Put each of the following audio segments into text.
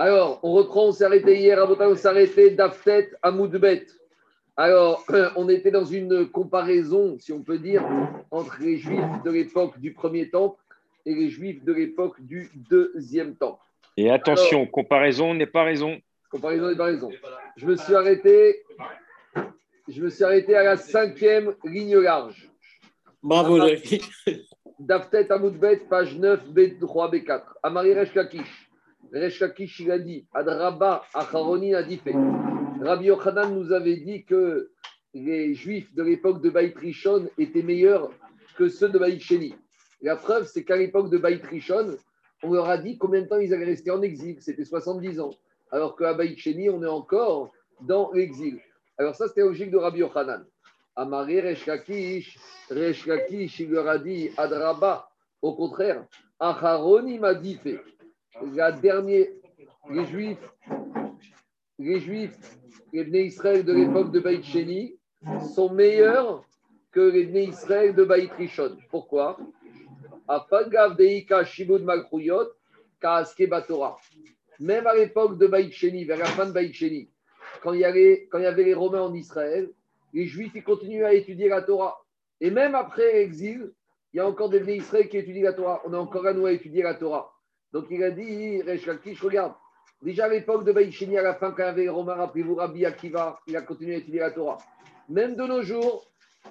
Alors, on reprend, on s'est arrêté hier, on s'est arrêté d'Aftet à Moudbet. Alors, on était dans une comparaison, si on peut dire, entre les Juifs de l'époque du premier temple et les Juifs de l'époque du deuxième temple. Et attention, comparaison n'est pas raison. Comparaison n'est pas raison. Je me suis arrêté, je me suis arrêté à la cinquième ligne large. Bravo, Daftet Amoudbet, page 9, B3, B4. Amari Resh Lakish, il a dit Adraba Acharoni a dit fait. Rabbi Yochanan nous avait dit que les Juifs de l'époque de Baït Rishon étaient meilleurs que ceux de Baït Sheni. La preuve, c'est qu'à l'époque de Baït Rishon, on leur a dit combien de temps ils allaient rester en exil. C'était 70 ans. Alors qu'à Baït Sheni, on est encore dans l'exil. Alors ça, c'était logique de Rabbi Yochanan. Amari Resh Lakish, il leur a dit Adraba. Au contraire, Acharoni m'a dit fait. La dernière, les Juifs, les Juifs, les Bnei Israël de l'époque de Baït Sheni sont meilleurs que les Bnei Israël de Baït Rishon. Pourquoi? Même à l'époque de Baït Sheni, vers la fin de Baït Sheni, quand il, y avait, les Romains en Israël, les Juifs ils continuaient à étudier la Torah. Et même après l'exil, il y a encore des Bnei Israël qui étudient la Torah. On a encore à nous à étudier la Torah. Donc il a dit, je regarde, déjà à l'époque de Baïchini, à la fin, quand il y avait les Romains, rappelez-vous, Rabbi Akiva, il a continué à étudier la Torah. Même de nos jours,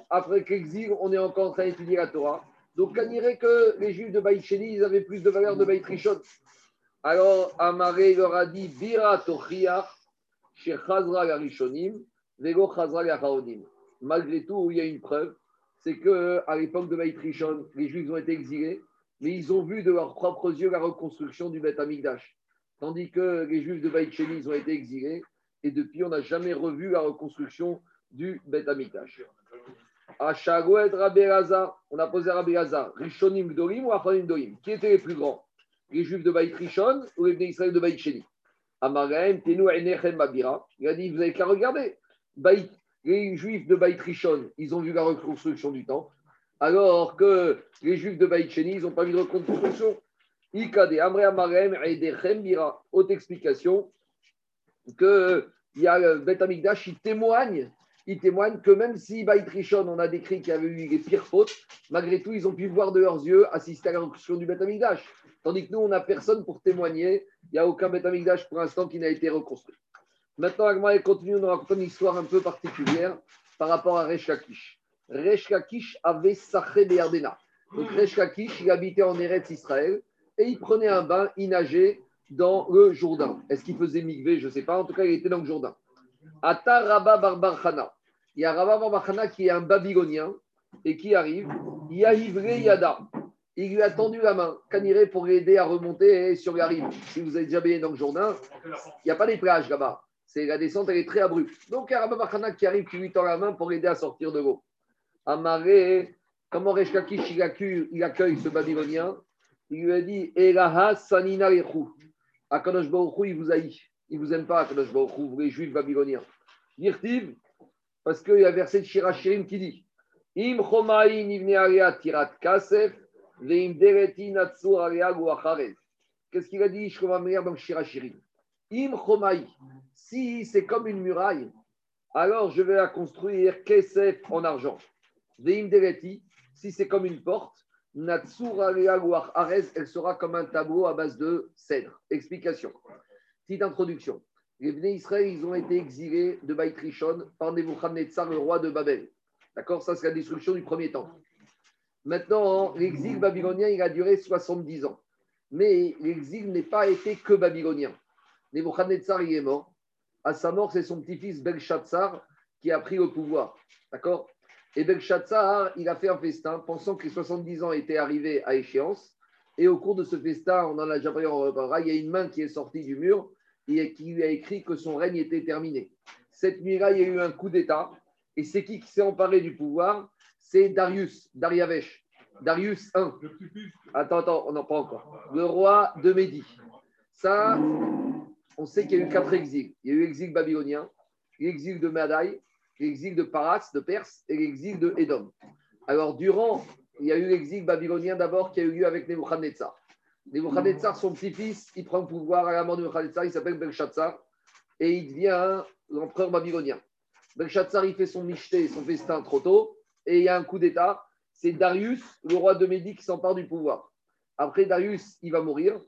après l'exil, on est encore en train d'étudier la Torah. Donc, on dirait que les Juifs de Baïcheni, ils avaient plus de valeur de Baït Alors, Amaré leur a dit Bira Tochiach, chez Chazra Garishonim, Vego Chazra Malgré tout, il y a une preuve c'est qu'à l'époque de Baït les Juifs ont été exilés, mais ils ont vu de leurs propres yeux la reconstruction du Beth Amikdash. Tandis que les Juifs de Baït ils ont été exilés, et depuis, on n'a jamais revu la reconstruction du Beth Amikdash. À on a posé Rabbi Hazar, Rishonim Gdorim ou Achanim Dorim Qui étaient les plus grands? Les Juifs de Baït Rishon ou les Israël de Baït Sheni Tenu Babira. Il a dit, vous n'avez qu'à regarder. les Juifs de Baït Rishon, ils ont vu la reconstruction du temple, alors que les Juifs de Baït Sheni, ils n'ont pas vu de reconstruction. Ikade Amre Amarem Bira. Haute explication que il y a le Beth Amikdash, il témoigne que même si Baït Rishon, on a décrit qu'il y avait eu les pires fautes, malgré tout, ils ont pu voir de leurs yeux assister à la reconstruction du Beth Amikdash. Tandis que nous, on n'a personne pour témoigner. Il n'y a aucun Beth Amikdash pour l'instant qui n'a été reconstruit. Maintenant, Agma continue nous raconter une histoire un peu particulière par rapport à Resh Lakish. Resh Lakish avait Sachré Béardena. Donc Resh Lakish, il habitait en Eretz Israël et il prenait un bain, il nageait dans le Jourdain. Est-ce qu'il faisait migvé Je ne sais pas. En tout cas, il était dans le Jourdain. Ata Rabba Barbarchana il y a Rabba Barbachana qui est un babylonien et qui arrive. Yahivré Yada. Il lui a tendu la main, Kaniré, pour l'aider à remonter sur la rive? Si vous avez déjà baigné dans le Jourdain, il n'y a pas des plages là-bas. C'est la descente, elle est très abrupte. Donc il y a Rabba qui arrive, qui lui tend la main pour l'aider à sortir de l'eau. Amaré, comment Reshkakish il accueille, il accueille ce babylonien? Il lui a dit Elaha Sanina Akadosh Baruch il vous haït. Il vous aime pas, Akadosh Baruch vous les juifs babyloniens. Dirtiv, parce qu'il y a un verset de Shirachirim qui dit Im tirat kasef, dereti Qu'est-ce qu'il a dit dans Shirachirim Im si c'est comme une muraille, alors je vais la construire kesef en argent. Si c'est comme une porte, Natsur elle sera comme un tableau à base de cèdre. Explication. Petite introduction les Bnei Israël, ils ont été exilés de Baït Rishon par Nebuchadnezzar, le roi de Babel. D'accord? Ça, c'est la destruction du premier temps. Maintenant, l'exil babylonien, il a duré 70 ans. Mais l'exil n'est pas été que babylonien. Nebuchadnezzar, il est mort. À sa mort, c'est son petit-fils Belshazzar qui a pris le pouvoir. D'accord? Et Belshazzar, il a fait un festin, pensant que les 70 ans étaient arrivés à échéance. Et au cours de ce festin, on en a déjà parlé, il y a une main qui est sortie du mur et qui lui a écrit que son règne était terminé. Cette nuit-là, il y a eu un coup d'État. Et c'est qui qui s'est emparé du pouvoir? C'est Darius, Dariavesh. Darius I. Attends, attends, on n'en parle encore. Le roi de Médie. Ça, on sait qu'il y a eu quatre exils. Il y a eu l'exil babylonien, l'exil de Madaï, l'exil de Paras, de Perse, et l'exil de Édom. Alors, durant, il y a eu l'exil babylonien d'abord qui a eu lieu avec Nebuchadnezzar. Nebuchadnezzar, son petit-fils, il prend le pouvoir à la mort de Nebuchadnezzar, il s'appelle Belshazzar, et il devient l'empereur babylonien. Belshazzar, il fait son michté, son festin trop tôt, et il y a un coup d'État. C'est Darius, le roi de Médie, qui s'empare du pouvoir. Après, Darius, il va mourir,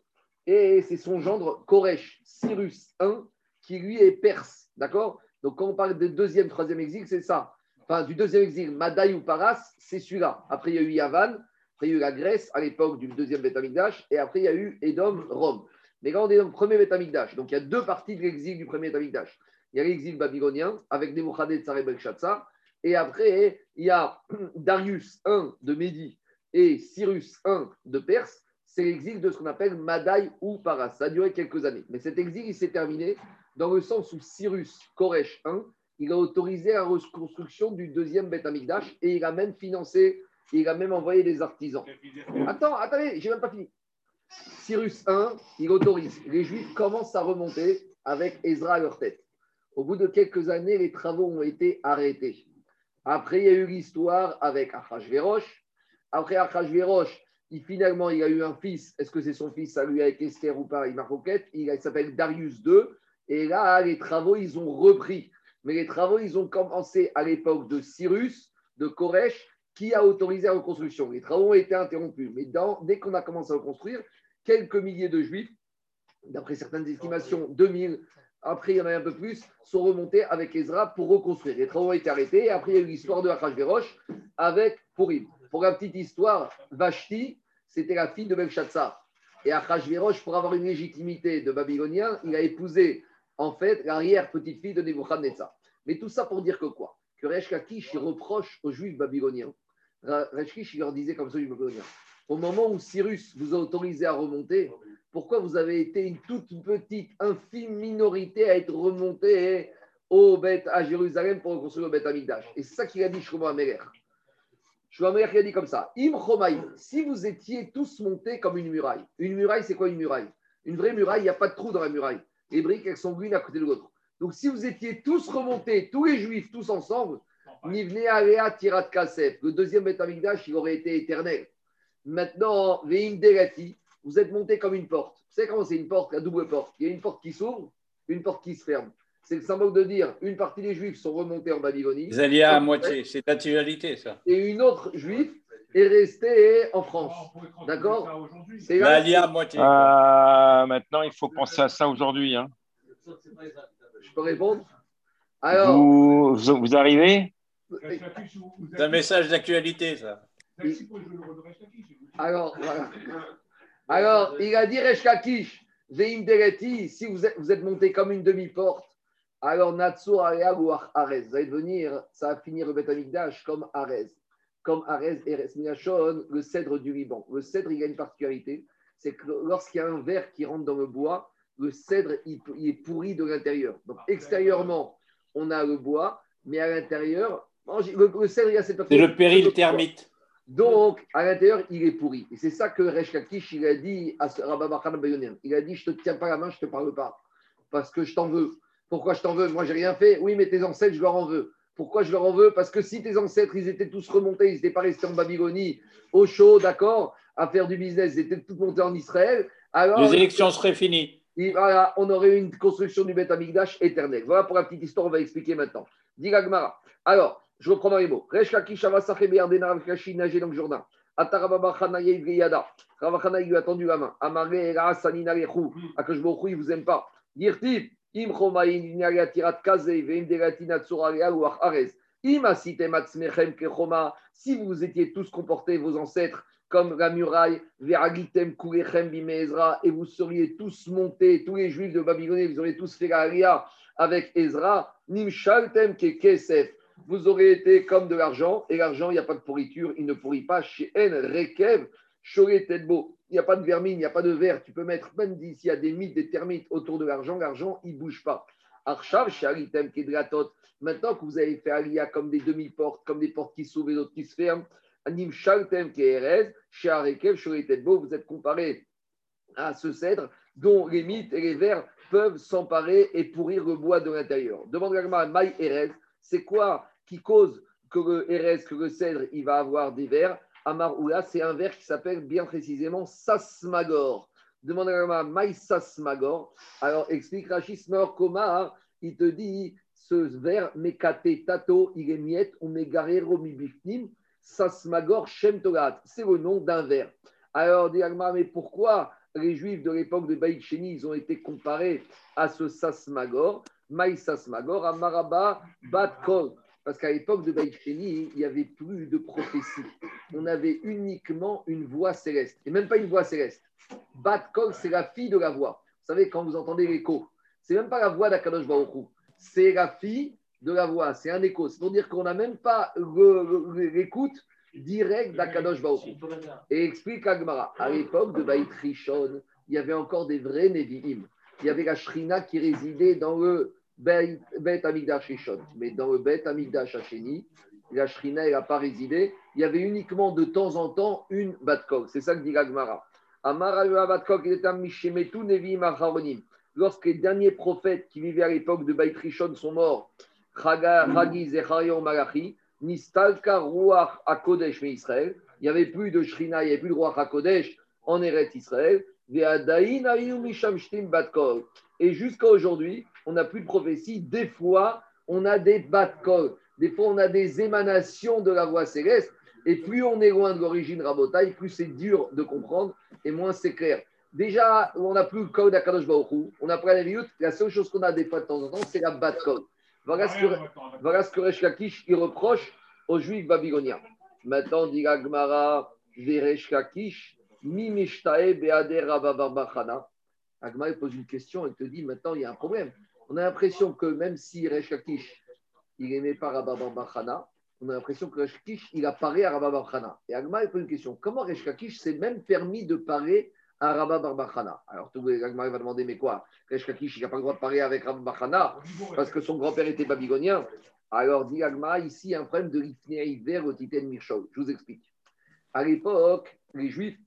et c'est son gendre, Koresh, Cyrus I, qui lui est perse. D'accord? Donc, quand on parle de deuxième, troisième exil, c'est ça. Enfin, du deuxième exil, Madaï ou Paras, c'est celui-là. Après, il y a eu Yavan, après, il y a eu la Grèce à l'époque du deuxième Betamikdash, et après, il y a eu Edom, Rome. Mais quand on est dans le premier Betamikdash, donc il y a deux parties de l'exil du premier Betamikdash. Il y a l'exil babylonien avec Nebuchadnezzar et Belshazzar, et après, il y a Darius I de Médie et Cyrus I de Perse. C'est l'exil de ce qu'on appelle Madaï ou Paras. Ça a duré quelques années. Mais cet exil, il s'est terminé dans le sens où Cyrus Koresh I, il a autorisé la reconstruction du deuxième Beth Amikdash et il a même financé, il a même envoyé des artisans. Attends, attendez, j'ai même pas fini. Cyrus I, il autorise. Les Juifs commencent à remonter avec Ezra à leur tête. Au bout de quelques années, les travaux ont été arrêtés. Après, il y a eu l'histoire avec Achashverosh. Après Achashverosh, il, finalement, il a eu un fils. Est-ce que c'est son fils, ça lui avec Esther ou pas? Il m'a Il s'appelle Darius II. Et là, les travaux, ils ont repris. Mais les travaux, ils ont commencé à l'époque de Cyrus, de Koresh, qui a autorisé la reconstruction. Les travaux ont été interrompus. Mais dès qu'on a commencé à reconstruire, quelques milliers de juifs, d'après certaines estimations, 2000, après il y en a un peu plus, sont remontés avec Ezra pour reconstruire. Les travaux ont été arrêtés. Et après, il y a eu l'histoire de Achashverosh avec Purim. Pour la petite histoire, Vashti, c'était la fille de Belshazzar. Et Achashverosh, pour avoir une légitimité de babylonien, il a épousé en fait, l'arrière-petite-fille de Nebuchadnezzar. Mais tout ça pour dire que quoi? Que Resh reproche aux Juifs babyloniens. Resh il leur disait comme ça babyloniens. Au moment où Cyrus vous a autorisé à remonter, pourquoi vous avez été une toute petite, infime minorité à être remonté au Beth, à Jérusalem pour reconstruire le Beth Amigdash Et c'est ça qu'il a dit Shlomo Ameler. Shlomo Ameler qui a dit comme ça Im si vous étiez tous montés comme une muraille. Une muraille, c'est quoi une muraille? Une vraie muraille, il n'y a pas de trou dans la muraille les briques, elles sont l'une à côté de l'autre. Donc, si vous étiez tous remontés, tous les juifs, tous ensemble, Nivne Alea Tirat Kasef, le deuxième Betamikdash, il aurait été éternel. Maintenant, Veim Derati, vous êtes montés comme une porte. Vous savez comment c'est une porte, la double porte? Il y a une porte qui s'ouvre, une porte qui se ferme. C'est le symbole de dire une partie des juifs sont remontés en Babylonie. Vous alliez à moitié, c'est naturalité ça. Et une autre juive est restée en France. D'accord C'est à moitié. Euh, maintenant, il faut penser à ça aujourd'hui. Hein. Je peux répondre? Alors, vous, vous arrivez? C'est un message d'actualité, ça. Alors, voilà. Alors, il a dit Reshkakish, Veim Dereti, si vous êtes, vous êtes monté comme une demi-porte, alors Natsur Areag ou Arez, vous allez devenir, ça va finir le Beth comme Arez comme Arez et Resminachon, le cèdre du Liban. Le cèdre, il a une particularité, c'est que lorsqu'il y a un verre qui rentre dans le bois, le cèdre, il, est pourri de l'intérieur. Donc, extérieurement, on a le bois, mais à l'intérieur, le, cèdre, il a cette C'est le péril thermite. Donc, à l'intérieur, il est pourri. Et c'est ça que Resh il a dit à Rabba Il a dit Je ne te tiens pas la main, je ne te parle pas. Parce que je t'en veux. Pourquoi je t'en veux? Moi, j'ai rien fait. Oui, mais tes ancêtres, je leur en veux. Pourquoi je leur en veux? Parce que si tes ancêtres, ils étaient tous remontés, ils n'étaient pas restés en Babylonie, au chaud, d'accord, à faire du business, ils étaient tous montés en Israël. Alors, Les élections seraient finies. voilà, on aurait eu une construction du Beth Amikdash éternel. Voilà pour la petite histoire, on va expliquer maintenant. Dis Alors, je reprends dans les mots. Reshkaki le Jourdain. Atarababa lui a tendu la main. Amaré, Sanina Lechu. Akashbochu, il vous aime pas. Dirtib. Si vous étiez tous comportés, vos ancêtres, comme la muraille, et vous seriez tous montés, tous les juifs de Babylone, vous auriez tous fait la avec Ezra, vous aurez été comme de l'argent, et l'argent, il n'y a pas de pourriture, il ne pourrit pas. Chez En, Rekev, beau il n'y a pas de vermine, il n'y a pas de verre. Tu peux mettre, même s'il y a des mythes, des termites autour de l'argent, l'argent, il ne bouge pas. Arshav, Sharitem, Kedratot. Maintenant que vous avez fait Alia comme des demi-portes, comme des portes qui s'ouvrent et d'autres qui se ferment, Anim Shaltem, Keres, Sharekev, Shoretetbo, vous êtes comparé à ce cèdre dont les mythes et les vers peuvent s'emparer et pourrir le bois de l'intérieur. Demande à Maï Erez, c'est quoi qui cause que le Erez, que le cèdre, il va avoir des vers Amar Oula, c'est un verre qui s'appelle bien précisément Sasmagor. Demande à Maïsas Magor. Alors, explique Rachis Koma, il te dit ce vers, Mekate Tato, il ou Sasmagor Shem. C'est le nom d'un vers. Alors, dit mais pourquoi les Juifs de l'époque de Baït ils ont été comparés à ce Sasmagor, Maï Sasmagor, à Maraba Bat Kol parce qu'à l'époque de Baïcheni, il n'y avait plus de prophétie. On avait uniquement une voix céleste. Et même pas une voix céleste. Bat Kol, c'est la fille de la voix. Vous savez, quand vous entendez l'écho, c'est même pas la voix d'Akadosh Baruch C'est la fille de la voix. C'est un écho. C'est pour dire qu'on n'a même pas l'écoute directe d'Akadosh Baruch Et explique Agmara. À l'époque de Baït Rishon, il y avait encore des vrais Nevi'im. Il y avait la Shrina qui résidait dans le Bet Amigdash Mais dans le Bet Amigdash Hacheni, la Shrina, elle n'a pas résidé. Il y avait uniquement de temps en temps une Batkok. C'est ça que dit Gagmara. Amara Batkok, il était Nevi Maharonim. Lorsque les derniers prophètes qui vivaient à l'époque de Beit Rishon sont morts, Malachi, Ruach, il n'y avait plus de Shrina, il n'y avait plus de Ruach Akodesh en Eretz Israël. Et jusqu'à aujourd'hui, on n'a plus de prophétie. Des fois, on a des batkol. Des fois, on a des émanations de la voix céleste. Et plus on est loin de l'origine rabotaille, plus c'est dur de comprendre et moins c'est clair. Déjà, on n'a plus le code d'Akadosh Baruch on a pris les La seule chose qu'on a des fois de temps en temps, c'est la. Voilà ce que, voilà ce que Resh Lakish il reproche aux Juifs babyloniens. Maintenant, dit Agmara, Veresh Lakish, Beader Rababarbachana. Agmara pose une question et te dit maintenant, il y a un problème on a l'impression que même si Resh Lakish, il n'aimait pas Rabba Bachana, on a l'impression que Resh Lakish, il a paré à Rabba Bachana. Et Agma, il pose une question comment Resh Lakish s'est même permis de parer à Rabba Barbachana Alors, tout Agma va demander mais quoi? Resh Lakish, il n'a pas le droit de parer avec Rabba Bachana parce que son grand-père était babylonien. Alors, dit Agma, ici, un problème de l'Ifnei au Titen Mirchol. Je vous explique. À l'époque, les Juifs,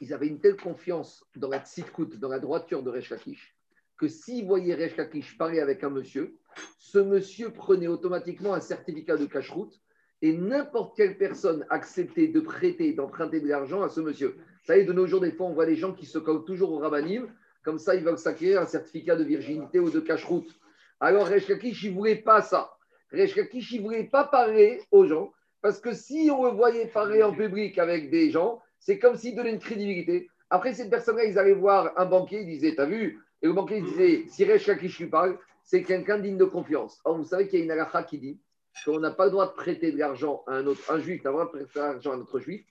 ils avaient une telle confiance dans la tzidkout, dans la droiture de Resh Lakish, que s'il voyait Resh Lakish parler avec un monsieur, ce monsieur prenait automatiquement un certificat de cache-route et n'importe quelle personne acceptait de prêter, d'emprunter de l'argent à ce monsieur. Vous savez, de nos jours, des fois, on voit des gens qui se collent toujours au rabanim, comme ça, ils veulent s'acquérir un certificat de virginité ou de cache-route. Alors, Resh Lakish, il ne voulait pas ça. Resh Lakish, il ne voulait pas parler aux gens, parce que si on le voyait parler en public avec des gens, c'est comme s'il donnait une crédibilité. Après, cette personne-là, ils allaient voir un banquier, ils disaient T'as vu, et le banquier disait, si Resh parle, c'est quelqu'un digne de confiance. Or, vous savez qu'il y a une halakha qui dit qu'on n'a pas le droit de prêter de l'argent à un autre, un juif n'a pas le droit de prêter de l'argent à un autre juif,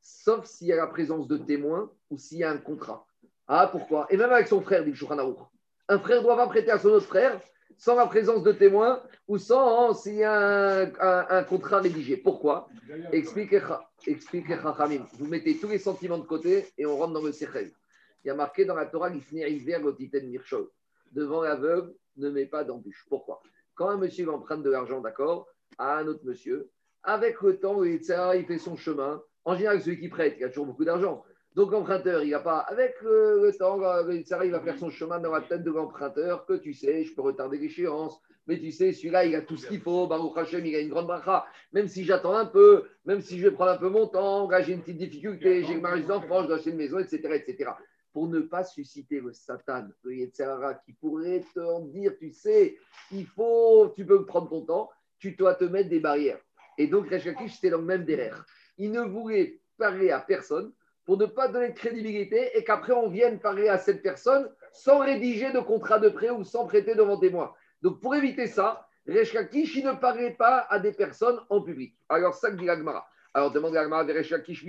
sauf s'il y a la présence de témoins ou s'il y a un contrat. Ah, pourquoi? Et même avec son frère, dit le Un frère doit pas prêter à son autre frère sans la présence de témoins ou sans s'il y a un, contrat rédigé. Pourquoi? Expliquez, expliquez, Vous mettez tous les sentiments de côté et on rentre dans le sechel il y a marqué dans la Torah Mirchol. Devant l'aveugle, ne mets pas d'embûche. Pourquoi? Quand un monsieur emprunte de l'argent, d'accord, à un autre monsieur, avec le temps, il fait son chemin. En général, celui qui prête, il a toujours beaucoup d'argent. Donc l'emprunteur, il n'a pas. Avec le, temps, il va faire son chemin dans la tête de l'emprunteur, que tu sais, je peux retarder l'échéance. Mais tu sais, celui-là, il a tout ce qu'il faut. Baruch Hashem, il a une grande bracha. Même si j'attends un peu, même si je vais prendre un peu mon temps, là, j'ai une petite difficulté, j'ai le mariage d'enfant, je dois acheter une maison, etc., etc pour ne pas susciter le Satan, le qui pourrait te dire, tu sais, il faut, tu peux prendre ton temps, tu dois te mettre des barrières. Et donc, Resh c'était dans le même derrière. Il ne voulait parler à personne pour ne pas donner de crédibilité et qu'après on vienne parler à cette personne sans rédiger de contrat de prêt ou sans prêter devant témoin. Donc, pour éviter ça, Resh il ne parlait pas à des personnes en public. Alors, ça dit l'Agmara. Alors, demande l'Agmara de Resh Lakish,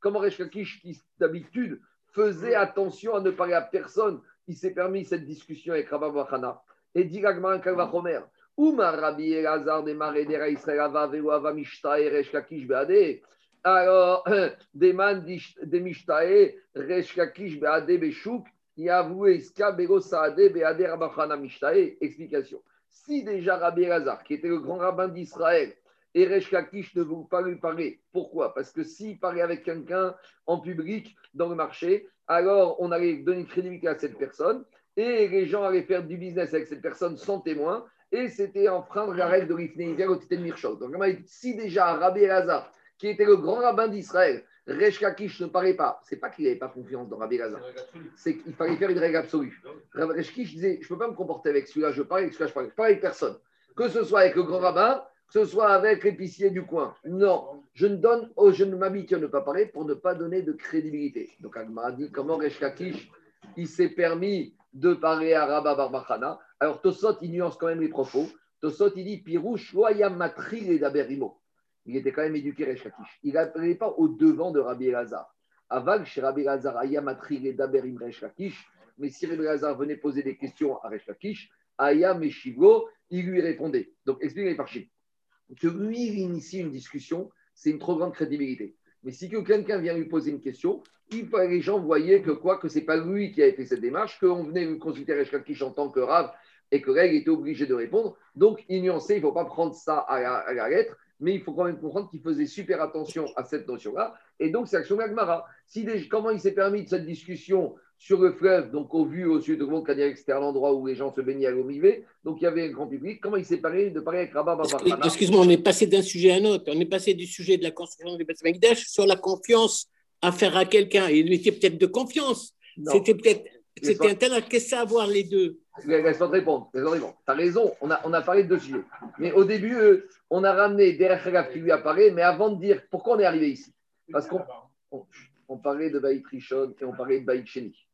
Comment Resh qui d'habitude faisait attention à ne parler à personne, il s'est permis cette discussion avec Rabba Bachana. Et dit Gagmar Kalvachomer, Ouma Rabbi Elazar de Maredera Israël Ava Velo Ava Mishtae Resh Lakish Beade. Alors, Deman de Mishtae Resh Lakish Beade Beshuk. Yavou Iska Bego Saade Beade Rabachana Mishtae. Explication. Si déjà Rabbi Elazar, qui était le grand rabbin d'Israël, et Resh ne veut pas lui parler. Pourquoi? Parce que s'il parlait avec quelqu'un en public, dans le marché, alors on allait donner une crédibilité à cette personne et les gens allaient faire du business avec cette personne sans témoin et c'était enfreindre la règle de l'Ifnei au Titan Mirchot. Donc, si déjà Rabbi Elazar, qui était le grand rabbin d'Israël, Resh Lakish ne parlait pas. C'est pas qu'il n'avait pas confiance dans Rabbi Lazar. C'est qu'il fallait faire une règle absolue. Resh Lakish disait Je ne peux pas me comporter avec celui-là, je parle avec celui-là, je parle, je parle avec personne. Que ce soit avec le grand rabbin, que ce soit avec l'épicier du coin. Non, je ne donne, oh, je ne m'habitue à ne pas parler pour ne pas donner de crédibilité. Donc Agma a dit comment Resh Lakish, il s'est permis de parler à Rabba Barbachana. Alors Tosot, il nuance quand même les propos. Tosot, il dit Pirouche, Matri et Daberimo il était quand même éduqué Resh Lakish. Il n'appelait pas au devant de Rabbi Elazar. Aval, chez Rabbi Elazar, Ayamatri et Daberim Resh Lakish. Mais si Rabbi Elazar venait poser des questions à Resh Lakish, Ayam et il lui répondait. Donc, expliquez par Que lui, initie une discussion, c'est une trop grande crédibilité. Mais si quelqu'un vient lui poser une question, les gens voyaient que quoi, que ce n'est pas lui qui avait fait cette démarche, qu'on venait consulter Resh Lakish en tant que rave et que règle était obligé de répondre. Donc, il nuançait, il ne faut pas prendre ça à la lettre mais il faut quand même comprendre qu'il faisait super attention à cette notion-là. Et donc, c'est l'action. Si comment il s'est permis de cette discussion sur le fleuve, donc au vu au sud de que c'était un endroit où les gens se baignaient à l'eau donc il y avait un grand public, comment il s'est permis de parler avec Rabba Excuse-moi, on est passé d'un sujet à un autre. On est passé du sujet de la construction du bâtiment sur la confiance à faire à quelqu'un. Il était peut-être de confiance. C'était peut-être c'était intéressant. Qu'est-ce que ça a à voir les deux? Laisse-moi te répondre. Tu as raison, on a, on a parlé de deux sujets. Mais au début, euh, on a ramené derrière qui lui apparaît, mais avant de dire pourquoi on est arrivé ici. Parce qu'on on, parlait de Baït Rishon et on parlait de Baït Sheni.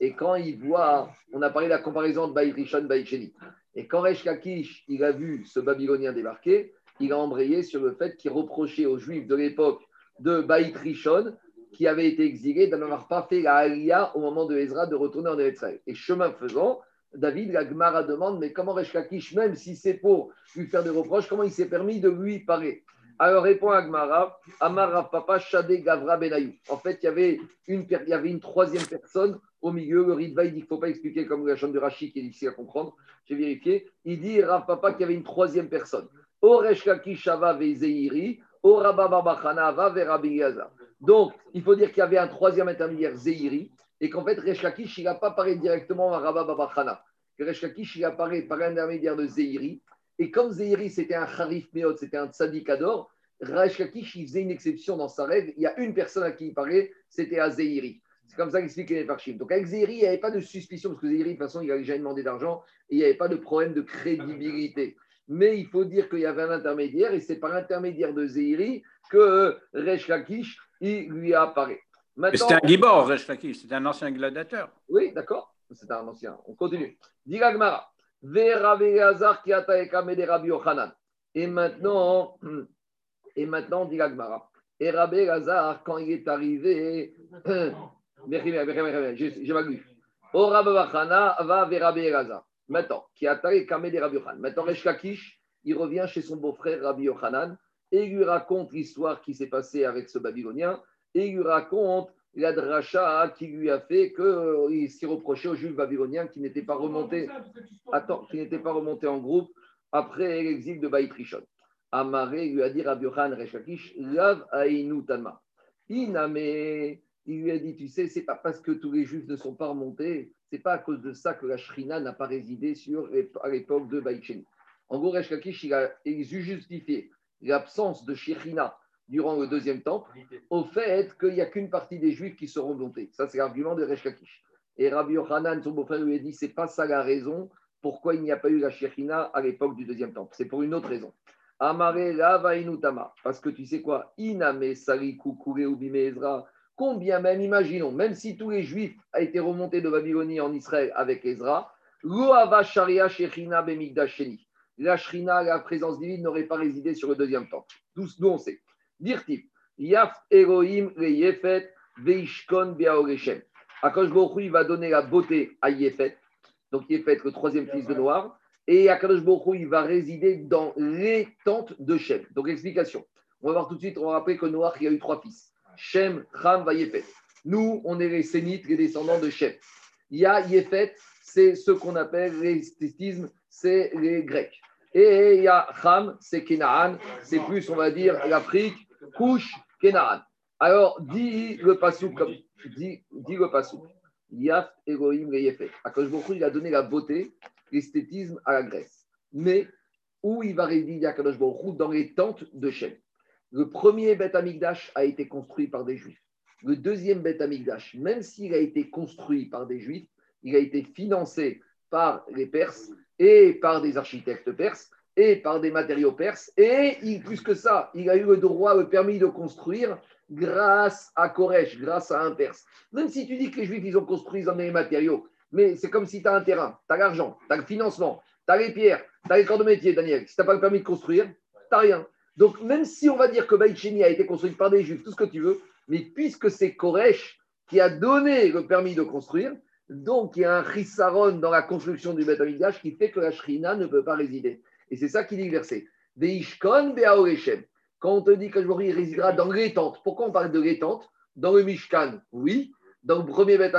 Et quand il voit, on a parlé de la comparaison de Baït Rishon, Baït Sheni. Et quand Resh Lakish, il a vu ce Babylonien débarquer, il a embrayé sur le fait qu'il reprochait aux Juifs de l'époque de Baït Rishon qui avait été exilé d'en avoir pas fait la Aliyah au moment de Ezra de retourner en Israël. Et chemin faisant, David, la Gemara demande, mais comment Resh même si c'est pour lui faire des reproches, comment il s'est permis de lui parler Alors répond Agmara, Amar Papa Shade Gavra Benayou. En fait, il y, avait une, il y avait une troisième personne au milieu. Le Ritva, il dit qu'il ne faut pas expliquer comme la chambre de Rachid qui est difficile à comprendre. J'ai vérifié. Il dit, Rav Papa, qu'il y avait une troisième personne. O Resh Shava Vezeiri, donc, il faut dire qu'il y avait un troisième intermédiaire, Zeiri, et qu'en fait, Resh Lakish, il n'a pas parlé directement à Rabba Babachana. Resh Lakish, il apparaît par l'intermédiaire de Zeiri. Et comme Zeiri, c'était un Harif Meot, c'était un Tzadikador, Lakish, il faisait une exception dans sa règle. Il y a une personne à qui il parlait, c'était à Zeiri. C'est comme ça qu'explique les Parchim. Donc avec Zeiri, il n'y avait pas de suspicion, parce que Zeiri, de toute façon, il avait déjà demandé d'argent, et il n'y avait pas de problème de crédibilité. Mais il faut dire qu'il y avait un intermédiaire, et c'est par l'intermédiaire de Zeiri que Resh Lakish, il lui apparaît. C'était un gibor, Resh c'était un ancien gladiateur. Oui, d'accord, c'est un ancien. On continue. Diragmara, Et maintenant, et maintenant, dit Et Rabbi Lazar, quand il est arrivé, j'ai ma glu. Au Rabbi va vers Rabbi Lazar. Maintenant, qui a Rabbi Yochanan. Maintenant, Resh il revient chez son beau-frère Rabbi Yochanan et il lui raconte l'histoire qui s'est passée avec ce Babylonien, et il lui raconte la dracha qui lui a fait qu'il euh, s'y reprochait aux Juifs babyloniens qui n'étaient pas remontés, attends, qui n'étaient pas remontés en groupe après l'exil de Baït Rishon. Amaré lui a dit Rabbi Yohan Reshakish, Lav Ainu Tama. Il lui a dit, tu sais, c'est pas parce que tous les Juifs ne sont pas remontés, c'est pas à cause de ça que la Shrina n'a pas résidé sur, à l'époque de Baït En gros, Reshakish, il a, il justifié l'absence de Shekhinah durant le deuxième temple au fait qu'il n'y a qu'une partie des Juifs qui seront montés. Ça, c'est l'argument de Resh Et Rabbi Yochanan, son beau-frère, lui a dit c'est pas ça la raison pourquoi il n'y a pas eu la Shekhinah à l'époque du deuxième temple. C'est pour une autre raison. Amare Lavainutama. Parce que tu sais quoi? Iname Sariku Kure Ezra. Combien même, imaginons, même si tous les Juifs ont été remontés de Babylonie en Israël avec Ezra, Loava Sharia Shechina Bemigdasheni la Shrina, la présence divine, n'aurait pas résidé sur le deuxième temple. D'où on sait. Dirtif, Yaf Elohim le Yefet Veishkon Beaoreshem. Akash il va donner la beauté à Yefet, donc Yefet, le troisième fils de Noir, et Akadosh Baruch il va résider dans les tentes de Shem. Donc, explication. On va voir tout de suite, on va rappeler que Noir, il a eu trois fils. Shem, Ram, va Yefet. Nous, on est les Sénites, les descendants de Shem. Il y a Yefet, c'est ce qu'on appelle l'esthétisme, c'est les Grecs. Et il y a Ham, c'est Kenaan, c'est plus, on va dire, l'Afrique, couche Kenaan. Alors, dis le pasouk comme dis, dis le pasouk. Yaf Elohim Yefet. Akadosh il a donné la beauté, l'esthétisme à la Grèce. Mais où il va résider Akadosh Baruch dans les tentes de Shem. Le premier Beth Amikdash a été construit par des Juifs. Le deuxième Beth Amikdash, même s'il a été construit par des Juifs, il a été financé par les Perses et par des architectes perses et par des matériaux perses. Et plus que ça, il a eu le droit, le permis de construire grâce à Koresh, grâce à un Perse. Même si tu dis que les Juifs, ils ont construit, ils ont les matériaux, mais c'est comme si tu as un terrain, tu as l'argent, tu as le financement, tu as les pierres, tu as les corps de métier, Daniel. Si tu n'as pas le permis de construire, tu n'as rien. Donc, même si on va dire que Baïcheni a été construit par des Juifs, tout ce que tu veux, mais puisque c'est Koresh qui a donné le permis de construire, donc il y a un chisaron dans la construction du Beth qui fait que la Shrina ne peut pas résider. Et c'est ça qui dit le verset. Veishkon Beaoreshem. Quand on te dit que je résidera dans les tentes, pourquoi on parle de les tentes? Dans le Mishkan, oui. Dans le premier Beth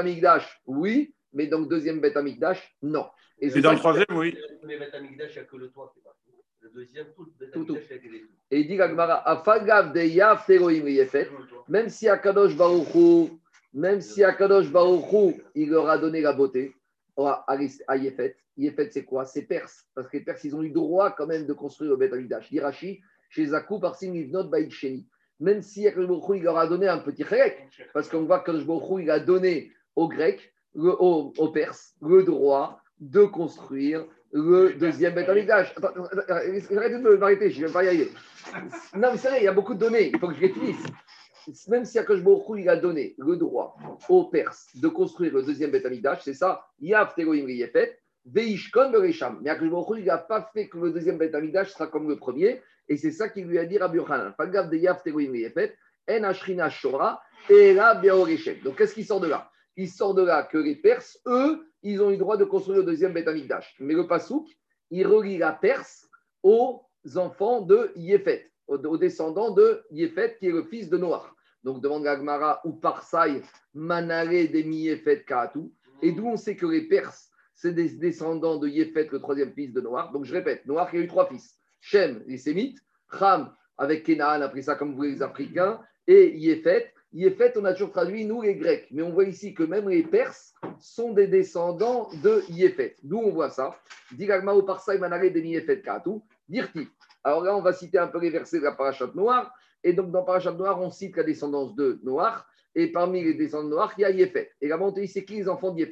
oui. Mais dans le deuxième Beth Amikdash, non. Et, dans le troisième, oui. Le premier Beth Amikdash, il n'y a que le toit qui est parti. Le deuxième, tout le Beth Amikdash, il y a les Et il dit Afagav de Yav Teroim même si Akadosh Baruchou, même si Akadosh Baruchou, il leur a donné la beauté à Yefet. Yefet, c'est quoi? C'est Perse. Parce que les Perses, ils ont eu droit quand même de construire le Beth Amikdash. Dirachi, chez Zakou, par Livnot Baïcheni. Même si Akadosh Baruchou, il leur a donné un petit chèque, parce qu'on voit que Baruchou, il a donné aux Grecs, aux, aux Perses, le droit de construire le deuxième Beth Amikdash. Arrêtez de m'arrêter, je ne vais pas y arriver. Non, mais c'est vrai, il y a beaucoup de données, il faut que je les finisse même si Akash il a donné le droit aux Perses de construire le deuxième Beth c'est ça, Yav Tegoim Yefet, Veishkon Beresham. Mais Akash il n'a pas fait que le deuxième Beth sera comme le premier, et c'est ça qu'il lui a dit à Yochanan. Pagav de Yav En Ashrina Shora, et là Donc qu'est-ce qui sort de là? Il sort de là que les Perses, eux, ils ont eu le droit de construire le deuxième Beth Mais le Pasouk, il relie la Perse aux enfants de Yefet aux, descendants de Yefet, qui est le fils de Noach. Donc, demande Gagmara ou Parsaï, Manare des Yefet Kaatou. Et d'où on sait que les Perses, c'est des descendants de Yefet, le troisième fils de Noach. Donc, je répète, Noach, il a eu trois fils Shem, les Sémites, Ham, avec Kenaan, après ça, comme vous les Africains, et Yefet. Yefet, on a toujours traduit, nous, les Grecs. Mais on voit ici que même les Perses sont des descendants de Yefet. D'où on voit ça. Digagma ou Parsaï, Manare des Yefet Kaatou. Dirti. Alors là, on va citer un peu les versets de la parachute noire. Et donc, dans parachute noire, on cite la descendance de Noir. Et parmi les descendants de Noir, il y a Yefet. Et la montée, c'est qui les enfants de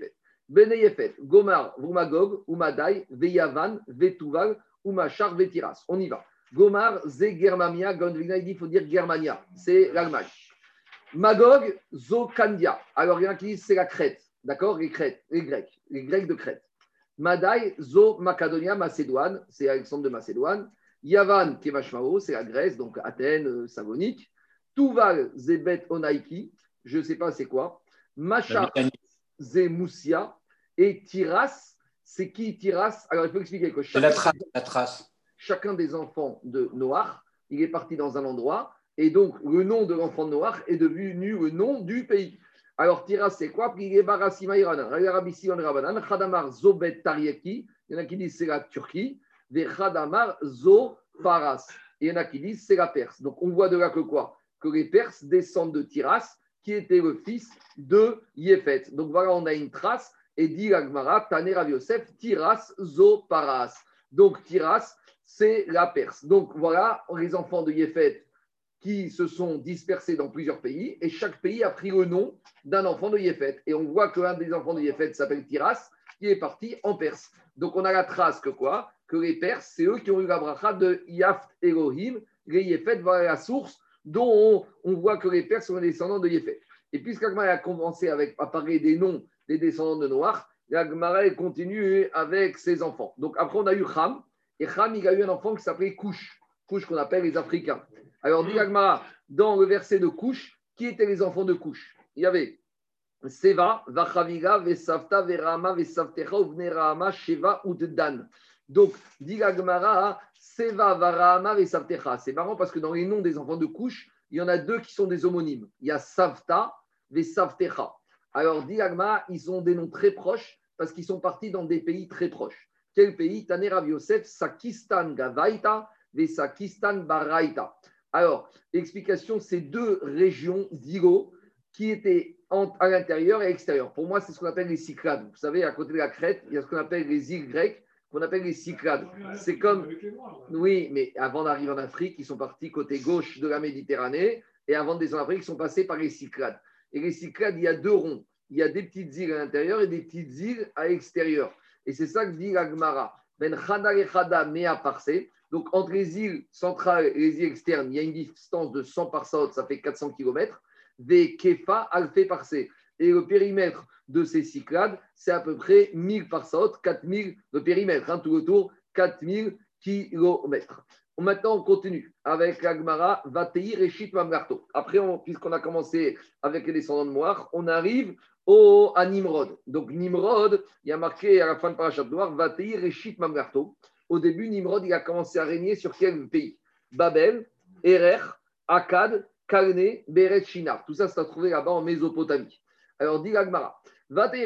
Bene Yefet, Gomar, Vumagog, Umadai, Veyavan, Vetuval, Umachar, Vetiras. On y va. Gomar, Ze Germania, Gondvina, il faut dire Germania. C'est l'Allemagne. Magog, Zokandia. Alors, il y en a qui disent c'est la Crète. D'accord? Les, Crètes, les Grecs. Les Grecs de Crète. Madai, Zo, Macadonia, Macédoine. C'est Alexandre de Macédoine. Yavan, Kemashmao, c'est la Grèce, donc Athènes, euh, Savonique. Tuval, Zebet, Onaiki, je ne sais pas c'est quoi. Macha, Zemoussia. Et Tiras, c'est qui Tiras? Alors il faut expliquer que chacun, la trace, la trace. chacun des enfants de Noir, il est parti dans un endroit, et donc le nom de l'enfant de Noir est devenu le nom du pays. Alors Tiras, c'est quoi? Il y en a qui disent c'est la Turquie il y en a qui disent c'est la Perse. Donc on voit de là que quoi? Que les Perses descendent de Tiras, qui était le fils de Yefet. Donc voilà, on a une trace. Et dit l'Agmara, Taner Yosef, Tiras Zo Paras. Donc Tiras, c'est la Perse. Donc voilà, les enfants de Yefet qui se sont dispersés dans plusieurs pays, et chaque pays a pris le nom d'un enfant de Yefet. Et on voit qu'un des enfants de Yefet s'appelle Tiras, qui est parti en Perse. Donc on a la trace que quoi? Que les Perses, c'est eux qui ont eu la bracha de Yaft Elohim, les Yefet, voilà la source dont on, voit que les Perses sont les descendants de Yefet. Et puisqu'Agmara a commencé avec, à parler des noms des descendants de Noir, Agmara continue avec ses enfants. Donc après, on a eu Ham, et Ham, il a eu un enfant qui s'appelait Couche, Couche qu'on appelle les Africains. Alors, dit Agmara, dans le verset de Couche, qui étaient les enfants de Couche Il y avait Seva, Vachaviga, Vesavta, Verama, Vesavtecha, Uvnerama, Sheva, Dan. Donc, dit Seva Varahama et Savtecha. C'est marrant parce que dans les noms des enfants de couche, il y en a deux qui sont des homonymes. Il y a Savta et Savtecha. Alors, dit ils ont des noms très proches parce qu'ils sont partis dans des pays très proches. Quel pays? Tanera Yosef, Sakistan Gavaita et Sakistan Baraita. Alors, explication, c'est deux régions d'Igo qui étaient à l'intérieur et à l'extérieur. Pour moi, c'est ce qu'on appelle les Cyclades. Vous savez, à côté de la Crète, il y a ce qu'on appelle les îles grecques qu'on appelle les Cyclades. C'est comme. Oui, mais avant d'arriver en Afrique, ils sont partis côté gauche de la Méditerranée et avant de descendre en Afrique, ils sont passés par les Cyclades. Et les Cyclades, il y a deux ronds. Il y a des petites îles à l'intérieur et des petites îles à l'extérieur. Et c'est ça que dit l'Agmara. Ben Chada et Chada Mea Parse. Donc, entre les îles centrales et les îles externes, il y a une distance de 100 par ça fait 400 km. Ve Kefa Alfe Parse. Et le périmètre de ces Cyclades, c'est à peu près 1000 par 4000 de périmètre, hein, tout autour, 4000 km. Maintenant, on continue avec l'Agmara, Vateir et Shit Mamgarto. Après, puisqu'on a commencé avec les descendants de Moar, on arrive au, à Nimrod. Donc, Nimrod, il y a marqué à la fin de Parashat Noir, Vateir et Shit Mamgarto. Au début, Nimrod, il a commencé à régner sur quel pays? Babel, Erer, Akkad, Kalné, Beret, Shinar. Tout ça, c'est trouvé là-bas en Mésopotamie. Alors, dit l'Agmara. Donc, il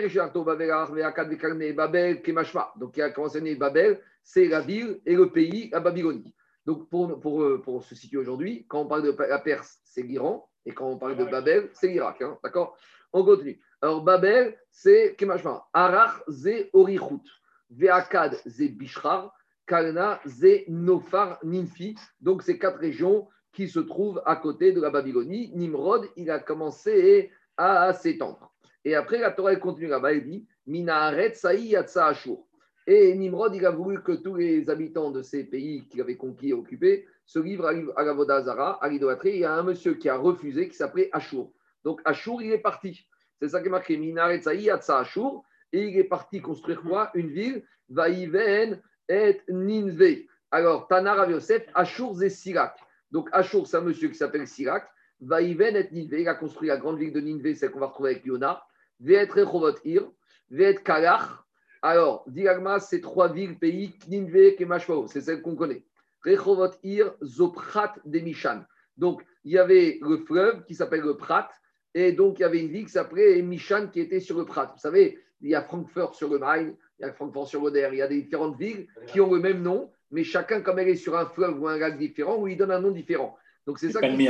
a commencé à régner Babel, c'est la ville et le pays, la Babylonie. Donc, pour, pour, pour se situer aujourd'hui, quand on parle de la Perse, c'est l'Iran, et quand on parle de Babel, c'est l'Irak. Hein, D'accord? On continue. Alors, Babel, c'est Kemashma. Arach, ze Orichut. Veakad, ze Bishrar. Kalna, ze Nofar, Ninfi. Donc, c'est quatre régions qui se trouvent à côté de la Babylonie. Nimrod, il a commencé à s'étendre. Et après, la Torah continue là-bas, elle dit Minaharet, Saï, Yatsa, Ashur. Et Nimrod, il a voulu que tous les habitants de ces pays qu'il avait conquis et occupés se livrent à la Vodazara, à l'idolâtrie. Il y a un monsieur qui a refusé, qui s'appelait Ashur. Donc Ashur, il est parti. C'est ça qui est marqué Minaretzaï Atsa Ashur. Et il est parti construire quoi? Une ville, Vaïven et Ninve. Alors, Tanar Yosef, Ashur c'est Sirak. Donc Ashur, c'est un monsieur qui s'appelle Sirak. Vaïven et Ninve. Il a construit la grande ville de Ninve, celle qu'on va retrouver avec Yona. Ve'et Rechovot Ir. Ve'et Kalach. Alors, Diagma, c'est trois villes, pays, Ninve, Kemashvao, c'est celle qu'on connaît. Rechovot Ir, Zoprat, Demishan. Donc, il y avait le fleuve qui s'appelle le Prat, et donc il y avait une ville qui s'appelait Mishan qui était sur le Prat. Vous savez, il y a Francfort sur le Main, il y a sur l'Oder, il y a des différentes villes qui ont le même nom, mais chacun, comme elle est sur un fleuve ou un lac différent, on lui donne un nom différent. Donc, c'est ça qu'il dit.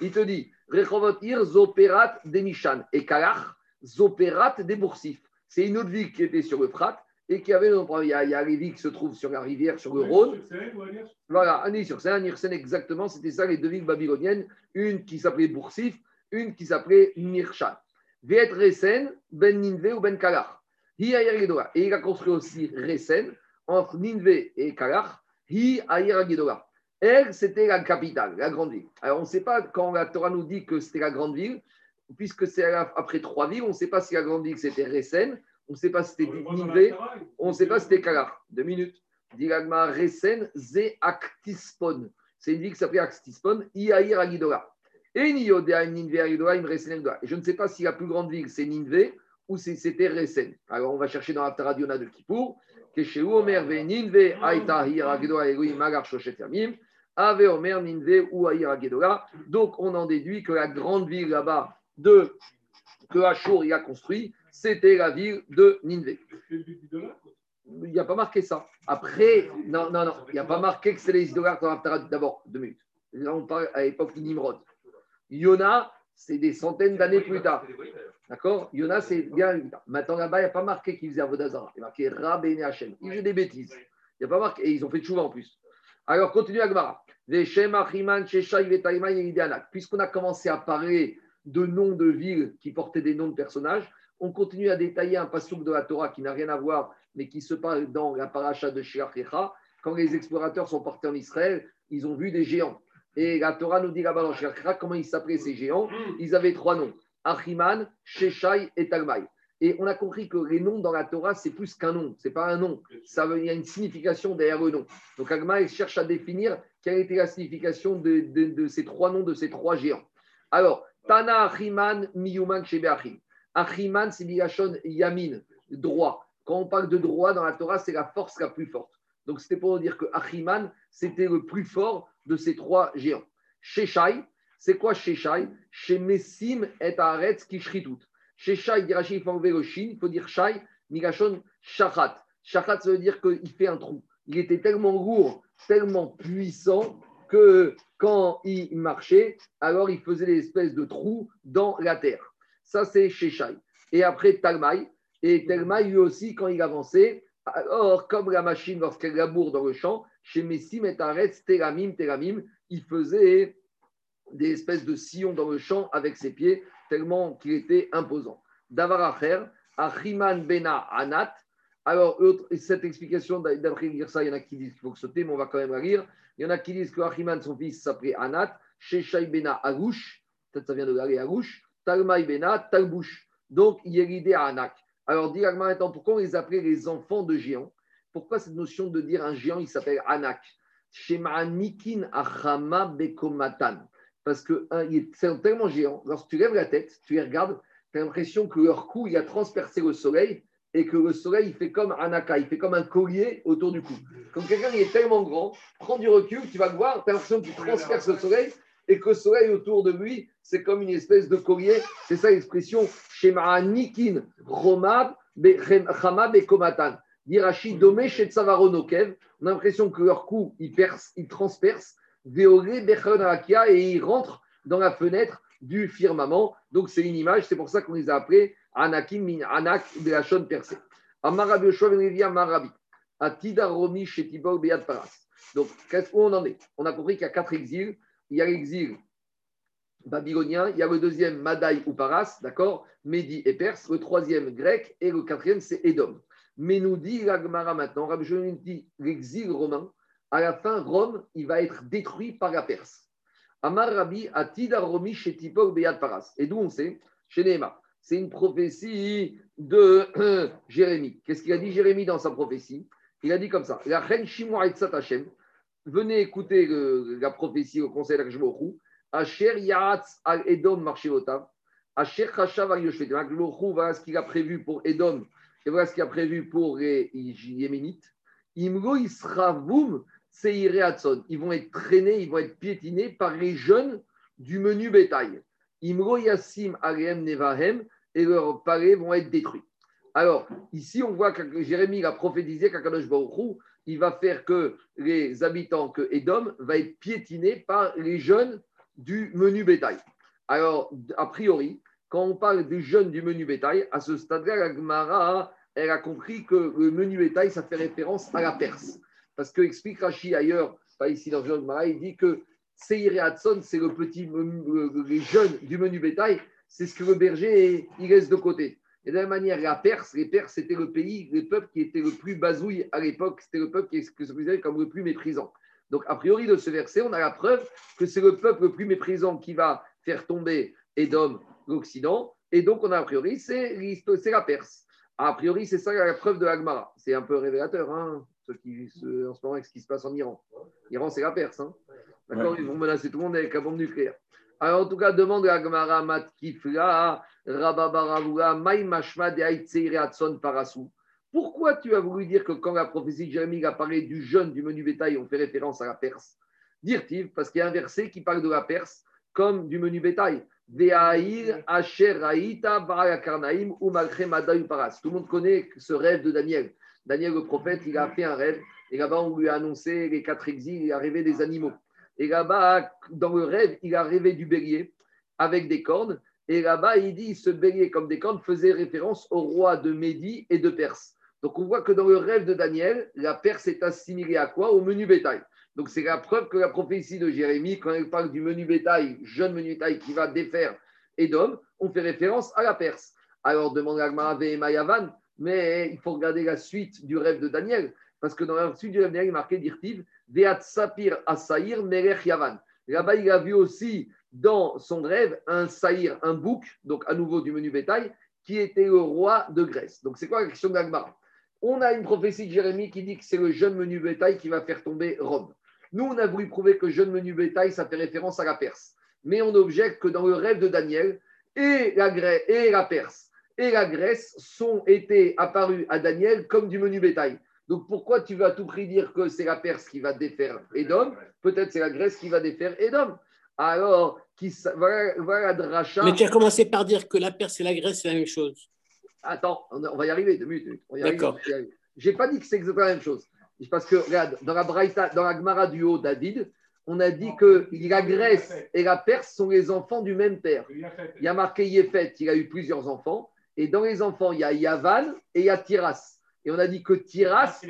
Il te dit Rechovot Ir, Zoperat, Demishan, et Kalach, Zoperat, Deboursif. C'est une autre ville qui était sur le Prat et qui avait. Il y, a, il y a les villes qui se trouvent sur la rivière, sur le Rhône. Voilà, Annie sur Seine, Nirsen exactement. C'était ça les deux villes babyloniennes. Une qui s'appelait Boursif, une qui s'appelait Mirshan. Viet Resen, Ben Ninve ou Ben Kalach. Et il a construit aussi Resen entre Ninve et Kalach. Hi Ayeragidola. Elle, c'était la capitale, la grande ville. Alors, on ne sait pas quand la Torah nous dit que c'était la grande ville, puisque c'est après trois villes, on ne sait pas si la grande ville c'était Resen, on ne sait pas si c'était Ninive, on ne sait pas si c'était Kalar. Deux minutes. Dilagma Resen, Ze Actispon. C'est une ville qui s'appelle Actispon, Iaïr Agidora. Et Niyodea, Ninve Agidora, Resen Et je ne sais pas si la plus grande ville c'est Ninve ou si c'était Resen. Alors on va chercher dans la Taradiona de Kippour. Keshe Omer ve Ninve, Aïta Hir Agidora, Elohim Magar Shoshet Yamim. Ave Omer, Ninve ou Aïr Agidora. Donc on en déduit que la grande ville là-bas, de, que Ashur il a construit, c'était la ville de Ninvé. Il n'y a pas marqué ça. Après, non, non, non, il n'y a pas marqué que c'est les idolâtres D'abord, deux minutes. Là, on parle à l'époque de Nimrod. Yona, c'est des centaines d'années plus tard. D'accord? Yona, c'est bien Maintenant, là-bas, il n'y a pas marqué qu'ils faisaient Avodazara. Il y a marqué Rabbeine Hachem. Ils faisaient des bêtises. Il n'y a pas marqué. Et ils ont fait de chouva en plus. Alors, continue Agmara. Puisqu'on a commencé à parler de noms de villes qui portaient des noms de personnages. On continue à détailler un passouk de la Torah qui n'a rien à voir, mais qui se parle dans la paracha de Sheachecha. Quand les explorateurs sont partis en Israël, ils ont vu des géants. Et la Torah nous dit là-bas dans Sheachecha comment ils s'appelaient ces géants? Ils avaient trois noms Achiman, Sheshai et Talmai. Et on a compris que les noms dans la Torah, c'est plus qu'un nom, c'est pas un nom. Ça il y a une signification derrière le nom. Donc Agma cherche à définir quelle était la signification de, ces trois noms de ces trois géants. Alors, Tana Achiman Miyuman Shebeachim. Achiman, c'est Migashon Yamin, droit. Quand on parle de droit dans la Torah, c'est la force la plus forte. Donc c'était pour dire que Achiman, c'était le plus fort de ces trois géants. Sheshai, c'est quoi Sheshai? Shemessim et Aretz Kishritut. Sheshai, il faut enlever le shin, il faut dire Shai, Migashon Shachat. Shachat, ça veut dire qu'il fait un trou. Il était tellement lourd, tellement puissant que quand il marchait, alors il faisait des espèces de trous dans la terre. Ça, c'est Sheshai. Et après, Talmai. Et Talmai, lui aussi, quand il avançait, Alors, comme la machine, lorsqu'elle laboure dans le champ, chez Messim et Aretz, Teramim, Teramim, il faisait des espèces de sillons dans le champ avec ses pieds, tellement qu'il était imposant. Davaracher, Achiman Bena Anat. Alors, cette explication, d'après lire ça, il y en a qui disent qu'il faut sauter, mais on va quand même la. Il y en a qui disent que Achiman, son fils, s'appelait Anat, Sheshai Bena Arouche, peut-être ça vient de l'aller Arouche, Talmai Bena Talbouche. Donc, il y a l'idée à Anak. Alors, dis maintenant, pourquoi on les appelait les enfants de géants? Pourquoi cette notion de dire un géant, il s'appelle Anak? Shema'anikin Achama Bekomatan. Parce que c'est tellement géant, lorsque tu lèves la tête, tu les regardes, tu as l'impression que leur cou, il a transpercé le soleil et que le soleil, il fait comme Anaka, il fait comme un collier autour du cou. Comme quelqu'un est tellement grand, prends du recul, tu vas le voir, tu as l'impression qu'il transperce le soleil et que le soleil autour de lui, c'est comme une espèce de collier. C'est ça l'expression Shema Nikin Romab Chamab et Komatan. Dirachi Domé Tsavaronokev. On a l'impression que leur cou, il perce, il transperce. Et il rentre dans la fenêtre du firmament. Donc c'est une image, c'est pour ça qu'on les a appelés Anakim min Anak de la percée. Amarabi Beat Paras. Donc, qu'est-ce qu'on en est? On a compris qu'il y a quatre exils il y a l'exil babylonien, il y a le deuxième Madaï ou Paras, d'accord? Médi et Perse, le troisième grec et le quatrième c'est Édom. Mais nous dit l'Agmara maintenant, Rabbi dit l'exil romain, à la fin, Rome, il va être détruit par la Perse. Amar Rabbi Atida Romi chez Beyad Paras. Et d'où on sait Chez Nehema. C'est une prophétie de Jérémie. Qu'est-ce qu'il a dit Jérémie dans sa prophétie? Il a dit comme ça La reine Shimua Hashem, venez écouter la prophétie au conseil d'Akjbochou. Asher Yahatz al Edom Marshivota. Asher Chachav al Yoshvet. voilà ce qu'il a prévu pour Edom et voilà ce qu'il a prévu pour les Yéménites. Imlo Isravoum. Ils vont être traînés, ils vont être piétinés par les jeunes du menu bétail. Imro Yassim Nevahem et leurs palais vont être détruits. Alors, ici, on voit que Jérémie a prophétisé qu'Akadosh Baruch il va faire que les habitants, que Edom va être piétiné par les jeunes du menu bétail. Alors, a priori, quand on parle des jeunes du menu bétail, à ce stade-là, la Gemara, elle a compris que le menu bétail, ça fait référence à la Perse. Parce que explique Rashi ailleurs, pas ici dans le Gemara, il dit que Seir Hatson, c'est le petit, les jeunes du menu bétail, c'est ce que le berger, il laisse de côté. Et de la même manière, la Perse, les Perses, c'était le pays, le peuple qui était le plus bazouille à l'époque, c'était le peuple qui se considérait comme le plus méprisant. Donc, a priori, de ce verset, on a la preuve que c'est le peuple le plus méprisant qui va faire tomber Édom, l'Occident. Et donc, on a a priori, c'est la Perse. A priori, c'est ça la preuve de l'Agmara. C'est un peu révélateur, hein, ce qui, en ce moment, avec ce qui se passe en Iran. L'Iran, c'est la Perse. Hein. D'accord Ils vont menacer tout le monde avec la bombe nucléaire. Alors, en tout cas, demande à Agmara Matkifla pourquoi tu as voulu dire que quand la prophétie de Jérémie a parlé du jeune du menu bétail, on fait référence à la Perse? Dire-t-il, parce qu'il y a un verset qui parle de la Perse comme du menu bétail. Tout le monde connaît ce rêve de Daniel. Daniel, le prophète, il a fait un rêve et là-bas, on lui a annoncé les quatre exils, il a des animaux. Et là-bas, dans le rêve, il a rêvé du bélier avec des cornes et là-bas, il dit ce bélier comme des cornes faisait référence au roi de Médie et de Perse. Donc on voit que dans le rêve de Daniel, la Perse est assimilée à quoi? Au menu bétail. Donc c'est la preuve que la prophétie de Jérémie, quand elle parle du menu bétail, jeune menu bétail qui va défaire Edom, on fait référence à la Perse. Alors demande et Mayavan, mais il faut regarder la suite du rêve de Daniel, parce que dans la suite du rêve de Daniel, il est marqué Dirtiv, Veat Sapir Asaïr Merech Yavan. Là-bas, il a vu aussi dans son rêve un saïr, un bouc, donc à nouveau du menu bétail, qui était le roi de Grèce. Donc c'est quoi la question d'Agmara On a une prophétie de Jérémie qui dit que c'est le jeune menu bétail qui va faire tomber Rome. Nous, on a voulu prouver que jeune menu bétail, ça fait référence à la Perse. Mais on objecte que dans le rêve de Daniel, et la, Grèce, et la Perse et la Grèce sont été apparus à Daniel comme du menu bétail. Donc pourquoi tu vas à tout prix dire que c'est la Perse qui va défaire Edom Peut-être c'est la Grèce qui va défaire Edom. Alors, qui, voilà, voilà dracha. Mais tu as commencé par dire que la Perse et la Grèce, c'est la même chose. Attends, on va y arriver, deux minutes. D'accord. Je n'ai pas dit que c'est exactement la même chose. Parce que, regarde, dans la, Braïta, dans la Gemara du haut David, on a dit que la Grèce et la Perse sont les enfants du même père. Il y a marqué Yefet, il a eu plusieurs enfants. Et dans les enfants, il y a Yavan et il y a Tiras. Et on a dit que Tiras,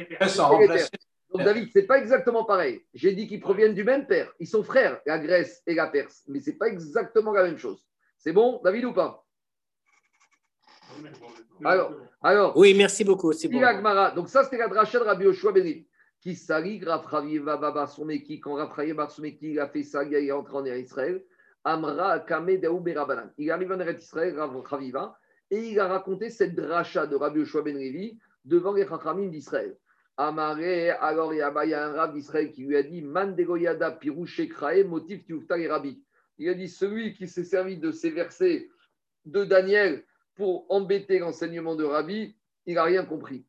donc David, c'est pas exactement pareil. J'ai dit qu'ils proviennent du même père. Ils sont frères, la Grèce et la Perse. Mais c'est pas exactement la même chose. C'est bon, David ou pas? Alors, alors Oui, merci beaucoup. C'est bon. Donc ça, c'était la dracha de Rabbi Yoshua Benri. Qui sali Rav Chaviva Baba Someki, quand Rav Chaviva Someki il a fait ça, il est entré en Israël. Amra Kame Daou Berabanan. Il arrive en Israël, Rav Chaviva, et il a raconté cette dracha de Rabbi Yoshua Benri devant les Chachamim d'Israël. Amaré, alors il y a un d'Israël qui lui a dit Man degoyada pirouche motif et. Il a dit celui qui s'est servi de ces versets de Daniel pour embêter l'enseignement de Rabbi, il n'a rien compris.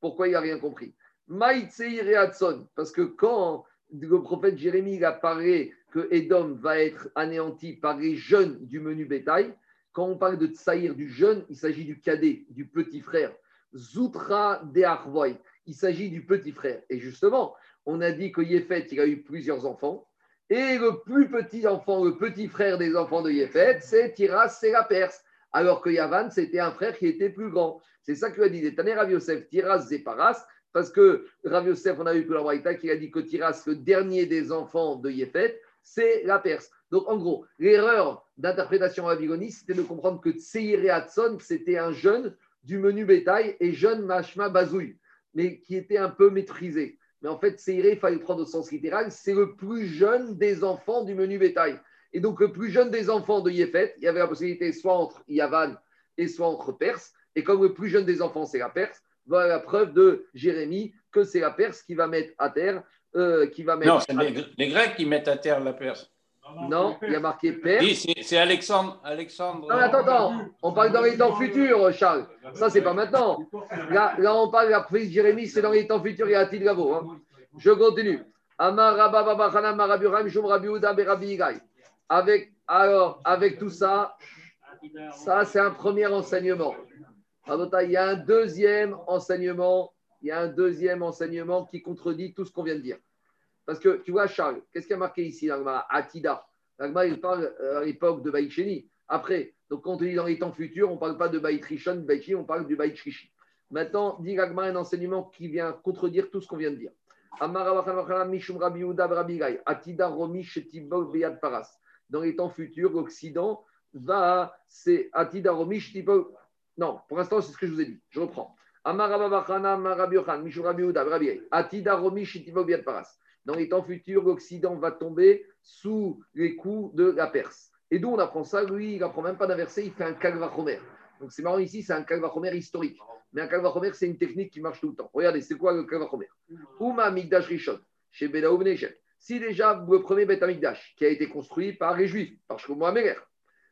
Pourquoi il n'a rien compris? Parce que quand le prophète Jérémie il a parlé que Édom va être anéanti par les jeunes du menu bétail, quand on parle de Tsaïr du jeune, il s'agit du cadet, du petit frère. Zoutra de Arvoy, il s'agit du petit frère. Et justement, on a dit que Yéfet, il a eu plusieurs enfants. Et le plus petit enfant, le petit frère des enfants de Yéfet, c'est Tiras, c'est la Perse. Alors que Yavan, c'était un frère qui était plus grand. C'est ça que a dit Taner Rav Tiras, Zéparas, parce que Rav Yosef, on a vu que la Braïta qui a dit que Tiras, le dernier des enfants de Yéfet, c'est la Perse. Donc en gros, l'erreur d'interprétation babyloniste, c'était de comprendre que Tseir et Hatson, c'était un jeune du menu bétail et jeune Mashma Bazouille, mais qui était un peu maîtrisé. Mais en fait, Seiré, il fallait prendre au sens littéral, c'est le plus jeune des enfants du menu bétail. Et donc, le plus jeune des enfants de Yéfet, il y avait la possibilité soit entre Yavan et soit entre Perse. Et comme le plus jeune des enfants, c'est la Perse, voilà la preuve de Jérémie que c'est la Perse qui va mettre à terre. euh, qui va mettre Non, c'est les Grecs qui mettent à terre la Perse. Non, il y a marqué Perse. Oui, c'est Alexandre. Alexandre. Non, attends, attends, on parle dans les temps futurs, Charles. Ça, c'est pas maintenant. Là, là, on parle de la de Jérémie, c'est dans les temps futurs, il y a Atil Gavo. hein. Je continue. Avec, alors, avec tout ça, ça, c'est un premier enseignement. Il y a un deuxième enseignement. Il y a un deuxième enseignement qui contredit tout ce qu'on vient de dire. Parce que, tu vois, Charles, qu'est-ce qui a marqué ici, l'Agma Atida. L'Agma, il parle euh, à l'époque de Baït Sheni. Après, donc quand on dit dans les temps futurs, on ne parle pas de Baït Rishon, Sheni, on parle du Baït Shlishi. Maintenant, dit l'Agma un enseignement qui vient contredire tout ce qu'on vient de dire. Atida Paras. Dans les temps futurs, l'Occident va, c'est Atida Romi Shetibol. Non, pour l'instant, c'est ce que je vous ai dit. Je reprends. Atida Romi Shetibol Beyad Paras. Dans les temps futurs, l'Occident va tomber sous les coups de la Perse. Et d'où on apprend ça? Lui, il n'apprend même pas d'un verset, il fait un kalvachomer. Donc c'est marrant ici, c'est un kalvachomer historique. Mais un kalvachomer, c'est une technique qui marche tout le temps. Regardez, c'est quoi le kalvachomer Uma Migdash Rishon, chez Bedaou Benechet. Si déjà le premier Beth Amikdash, qui a été construit par les Juifs, par Shlomo Améler,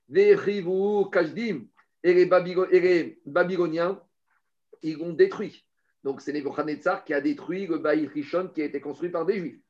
Vechivu Kajdim, et les, les Babyloniens, ils l'ont détruit. Donc c'est Nebuchadnezzar qui a détruit le Baï Rishon qui a été construit par des Juifs.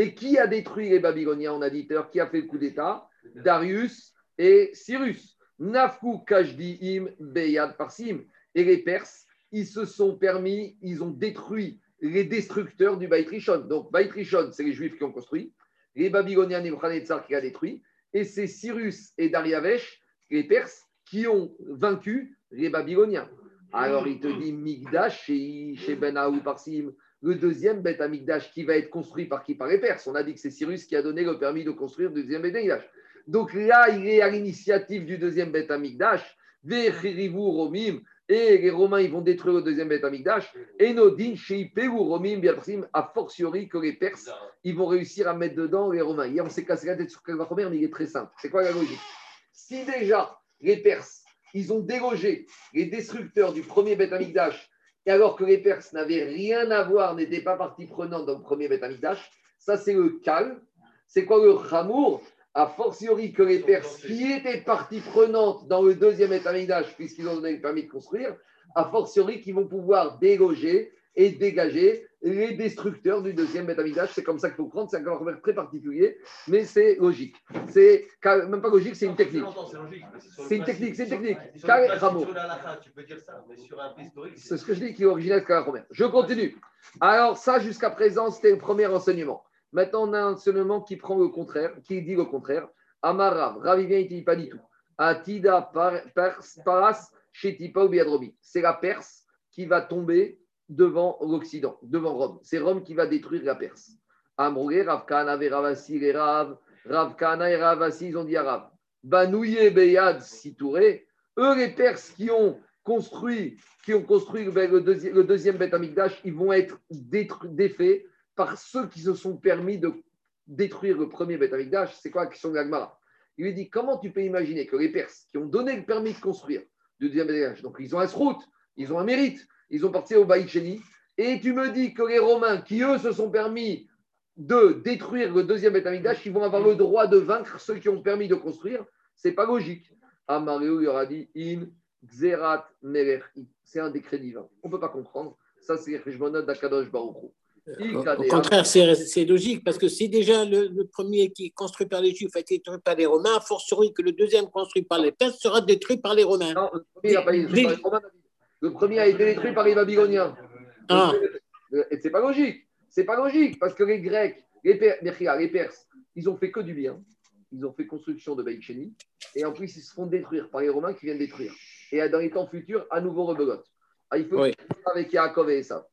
Et qui a détruit les Babyloniens On a dit qui a fait le coup d'État? Darius et Cyrus. Nafku Kajdiim Beyad Parsim. Et les Perses, ils se sont permis, ils ont détruit les destructeurs du Baït Rishon. Donc Baït Rishon, c'est les Juifs qui ont construit. Les Babyloniens, Nebuchadnezzar qui a détruit. Et c'est Cyrus et Dariavesh, les Perses, qui ont vaincu les Babyloniens. Alors il te dit Migdash chez, Ben Parsim, le deuxième Beth Amigdash qui va être construit par qui Par les Perses. On a dit que c'est Cyrus qui a donné le permis de construire le deuxième Beth Amigdash. Donc là, il est à l'initiative du deuxième Beth Romim, et les Romains ils vont détruire le deuxième Beth Amigdash, et Nodin Sheipeu Romim Biaparsim, a fortiori que les Perses ils vont réussir à mettre dedans les Romains. Hier, on s'est cassé la tête sur Kalvachomer, mais il est très simple. C'est quoi la logique? Si déjà les Perses, ils ont délogé les destructeurs du premier Beth Amikdash, alors que les Perses n'avaient rien à voir, n'étaient pas partie prenante dans le premier Beth Amikdash, ça c'est le calme. C'est quoi le Hamour A fortiori que les Perses, qui étaient partie prenante dans le deuxième Beth Amikdash, puisqu'ils ont donné le permis de construire, a fortiori qu'ils vont pouvoir déloger et dégager les destructeurs du deuxième Beth Amikdash. C'est comme ça qu'il faut prendre, c'est un calvaire très particulier, mais c'est logique. C'est même pas logique, c'est une technique. C'est une technique, c'est une technique. C'est ce que je dis qui est original de. Je continue. Alors, ça, jusqu'à présent, c'était le premier enseignement. Maintenant, on a un enseignement qui prend le contraire, qui dit le contraire. Amarav, Rav, il pas du tout. Atida Paras, Shetipa ou Biadrobi. C'est la Perse qui va tomber devant l'Occident, devant Rome. C'est Rome qui va détruire la Perse. Amroué, Rav Kahana, Ravasi, les Rav, Rav Kahana et Ravasi, ils ont dit Rav, Banouye, Beyad, Sitouré, eux les Perses qui ont construit, qui ont construit le, deuxième, Beth Amikdash, ils vont être défaits par ceux qui se sont permis de détruire le premier Beth Amikdash. C'est quoi la question de l'Agmara Il lui dit, comment tu peux imaginer que les Perses qui ont donné le permis de construire le deuxième Beth Amikdash, donc ils ont un route, ils ont un mérite, ils ont parti au Baïcheni, et tu me dis que les Romains, qui eux se sont permis de détruire le deuxième Betamikdash, ils vont avoir le droit de vaincre ceux qui ont permis de construire. C'est pas logique. Amario il aura dit In Xerat C'est un décret divin. On ne peut pas comprendre. Ça, c'est Rejmonot d'Akadosh Baruchou. Au contraire, c'est logique, parce que si déjà le, premier qui est construit par les Juifs a été détruit par les Romains, fortiori que le deuxième construit par les Perses sera détruit par les Romains. Non, le premier n'a pas été détruit par les Romains. Le premier a été détruit par les Babyloniens. Ah. Et c'est pas logique. C'est pas logique parce que les Grecs, les, les Perses, ils ont fait que du bien. Ils ont fait construction de Baïcheni et en plus ils se font détruire par les Romains qui viennent détruire. Et dans les temps futurs, à nouveau rebelote. Ah, il faut oui. avec Yaakov et ça.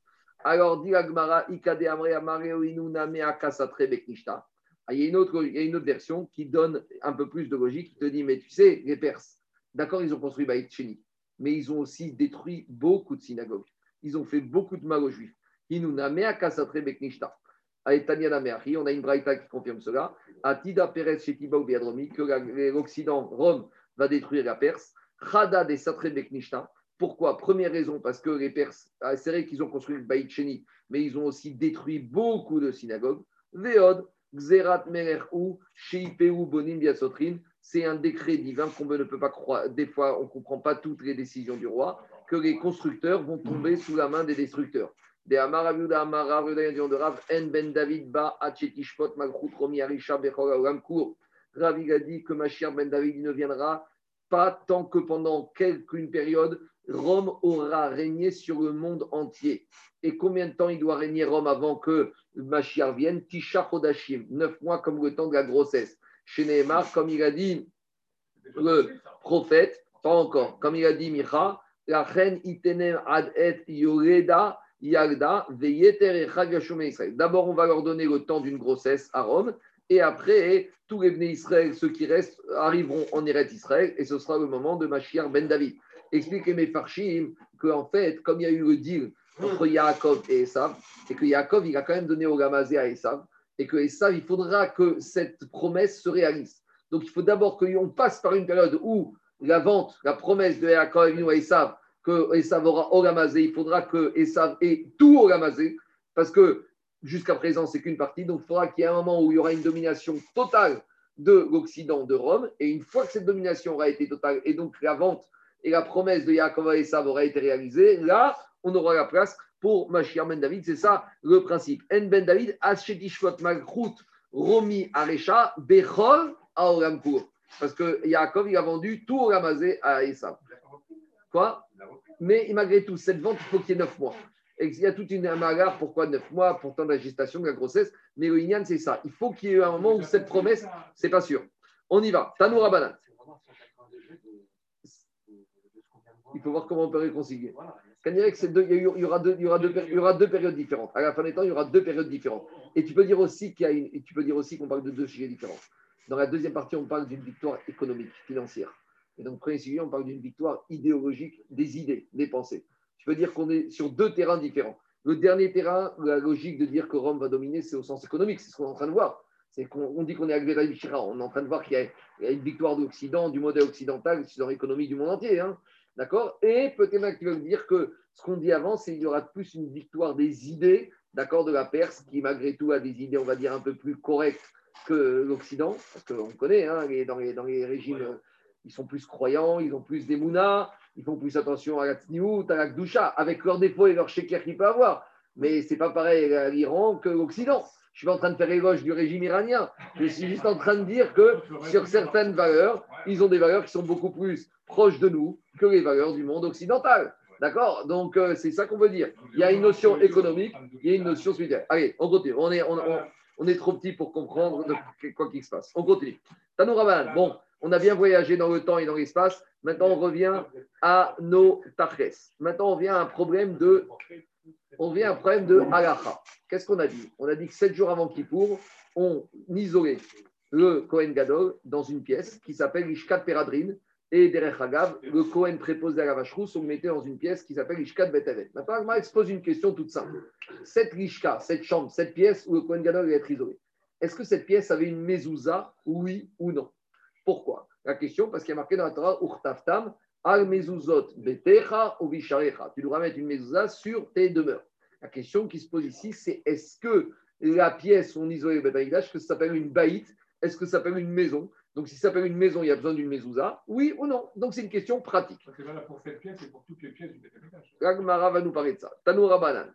Alors, dit Agmara, Ikade Amre Beknishta. Ah, il y, a une autre, il y a une autre version qui donne un peu plus de logique, qui te dit, mais tu sais, les Perses, d'accord, ils ont construit Baïcheni, mais ils ont aussi détruit beaucoup de synagogues. Ils ont fait beaucoup de mal aux Juifs. On a une braïta qui confirme cela. Atida Perez Shetiba que l'Occident, Rome, va détruire la Perse. Chada des Satre Beknishta. Pourquoi? Première raison, parce que les Perses, ah, c'est vrai qu'ils ont construit le Baït Sheni, mais ils ont aussi détruit beaucoup de synagogues. Veod, Xerat Mererhu, Sheipeu Bonim Biasotrin. C'est un décret divin qu'on ne peut pas croire. Des fois, on ne comprend pas toutes les décisions du roi, que les constructeurs vont tomber sous la main des destructeurs de Amar Aviuda Amar Rav de Rav En Ben David Ba Achetishpot Malchut Romi Arisha. Rav a dit que Mashiach Ben David ne viendra pas tant que pendant quelqu'une période, Rome aura régné sur le monde entier. Et combien de temps il doit régner Rome avant que Mashiach vienne? Tisha Chodashim, neuf mois comme le temps de la grossesse. Chez Nehemar, comme il a dit le prophète, pas encore, comme il a dit Micha, la reine Itenem Ad Et Yoreda D'abord, on va leur donner le temps d'une grossesse à Rome, et après, tous les bénis Israël, ceux qui restent, arriveront en Eretz Israël, et ce sera le moment de Mashiach ben David. Expliquez mes farshim qu'en fait, comme il y a eu le deal entre Yaakov et Esav, et que Yaakov, il a quand même donné au Gamazé à Esav, et que Esav, il faudra que cette promesse se réalise. Donc, il faut d'abord qu'on passe par une période où la vente, la promesse de Yaakov à Esav, que Esav aura Ogamazé, il faudra que Esav ait tout Ogamazé, parce que jusqu'à présent, c'est qu'une partie. Donc, il faudra qu'il y ait un moment où il y aura une domination totale de l'Occident, de Rome. Et une fois que cette domination aura été totale, et donc la vente et la promesse de Yaakov et Esav aura été réalisée, là, on aura la place pour Mashiach Ben David. C'est ça le principe. En Ben David, Ashetishvot Malchut, Romi Arecha, Bechol Aoramkour. Parce que Yaakov, il a vendu tout Ogamazé à Esav. Quoi? Mais malgré tout, cette vente, il faut qu'il y ait neuf mois. il y a toute une bagarre, pourquoi neuf mois, pourtant la gestation, de la grossesse. Mais le Inyan, c'est ça. Il faut qu'il y ait un moment où cette promesse, c'est pas sûr. On y va. Tanoura Banat. Il faut voir comment on peut réconcilier. Deux, il, y y aura deux périodes différentes. À la fin des temps, il y aura deux périodes différentes. Et tu peux dire aussi qu'il y qu'on parle de deux sujets différents. Dans la deuxième partie, on parle d'une victoire économique, financière. Et donc, premier sujet, on parle d'une victoire idéologique des idées, des pensées. Tu peux dire qu'on est sur deux terrains différents. Le dernier terrain, la logique de dire que Rome va dominer, c'est au sens économique, c'est ce qu'on est en train de voir. C'est qu'on dit qu'on est avec on est en train de voir qu'il y, a une victoire de l'Occident, du modèle occidental, dans l'économie du monde entier. Hein. D'accord? Et peut-être qu'il veut dire que ce qu'on dit avant, c'est qu'il y aura plus une victoire des idées, d'accord, de la Perse, qui malgré tout a des idées, on va dire, un peu plus correctes que l'Occident, parce qu'on connaît, hein, dans, les, dans les régimes ils sont plus croyants, ils ont plus des ils font plus attention à la tsniout, à la kdusha, avec leurs défauts et leurs sheker qu'ils peuvent avoir. Mais c'est pas pareil à l'Iran que l'Occident. Je suis pas en train de faire éloge du régime iranien. Je suis juste en train de dire que sur certaines valeurs, ils ont des valeurs qui sont beaucoup plus proches de nous que les valeurs du monde occidental. D'accord? Donc, euh, c'est ça qu'on veut dire. Il y a une notion économique, il y a une notion spirituelle. Allez, on continue. On est, on, est trop petit pour comprendre quoi qu'il se passe. On continue. Tanou Bon, on a bien voyagé dans le temps et dans l'espace. Maintenant, on revient à nos tarches. Maintenant, on vient à un problème de on vient à un problème de halacha. Qu'est-ce qu'on a dit? On a dit que sept jours avant Kippour, on isolait le Kohen Gadol dans une pièce qui s'appelle Ishkat Peradrin. Et derrière Hagav, le Kohen préposé à la vache rousse, on le mettait dans une pièce qui s'appelle Ishkat Betavet. Maintenant, je expose une question toute simple. Cette Ishka, cette chambre, cette pièce où le Kohen Gadol va être isolé, est-ce que cette pièce avait une mezouza, oui ou non? Pourquoi? La question, parce qu'il y a marqué dans la Torah, Urtaftam, al mezuzot betecha. Tu dois mettre une mezouza sur tes demeures. La question qui se pose ici, c'est est-ce que la pièce où on isolait le Betaïdash, que ça s'appelle une baït, est-ce que ça s'appelle une maison? Donc, si ça s'appelle une maison, il y a besoin d'une mezouza, oui ou non? Donc, c'est une question pratique. Que là, pour cette pièce et pour toutes les pièces du Betamikdash. Ragmara va nous parler de ça. Tanou Rabanan.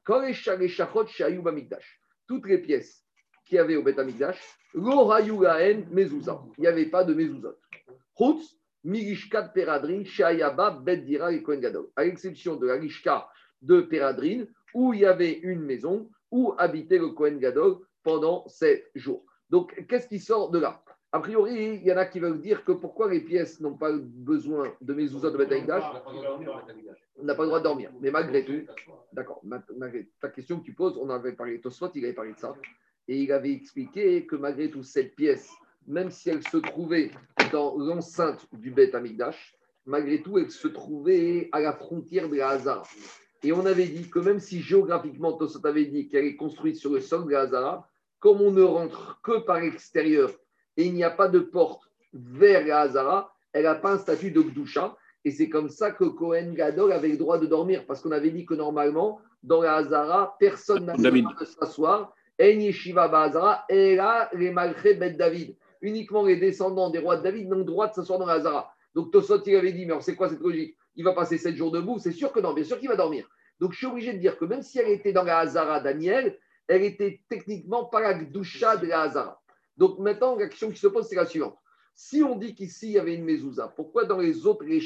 Toutes les pièces qu'il y avait au Betamikdash, lo hayu lahen mezouza. Il n'y avait pas de mezouza. Chutz, Mirishkat Peradrin, Shayaba, Bet Dira et Kohen Gadol. À l'exception de la Rishka de Peradrin, où il y avait une maison où habitait le Kohen Gadol pendant sept jours. Donc, qu'est-ce qui sort de là? A priori, il y en a qui veulent dire que pourquoi les pièces n'ont pas besoin de mezouza de Betamikdash on n'a pas le droit de dormir. Mais malgré tout, d'accord, ma- malgré ta question que tu poses, on avait parlé, Tosfot, il avait parlé de ça. Et il avait expliqué que malgré tout, cette pièce, même si elle se trouvait dans l'enceinte du Beth Amikdash, malgré tout, elle se trouvait à la frontière de la Hazara. Et on avait dit que même si géographiquement, Tosfot avait dit qu'elle est construite sur le sol de la Hazara, comme on ne rentre que par l'extérieur et il n'y a pas de porte vers la Hazara, elle n'a pas un statut de Gdusha. Et c'est comme ça que Cohen Gadol avait le droit de dormir, parce qu'on avait dit que normalement, dans la Hazara, personne n'a le droit de s'asseoir. En Yeshiva Ba'azara, et là, les Malchés Bet David. Uniquement les descendants des rois de David n'ont droit de s'asseoir dans la Hazara. Donc Tosot, il avait dit, mais c'est quoi cette logique? Il va passer sept jours debout C'est sûr que non, bien sûr qu'il va dormir. Donc je suis obligé de dire que même si elle était dans la Hazara Daniel, elle était techniquement pas la Gdusha de la Hazara. Donc maintenant, la question qui se pose, c'est la suivante. Si on dit qu'ici, il y avait une mezouza, pourquoi dans les autres, les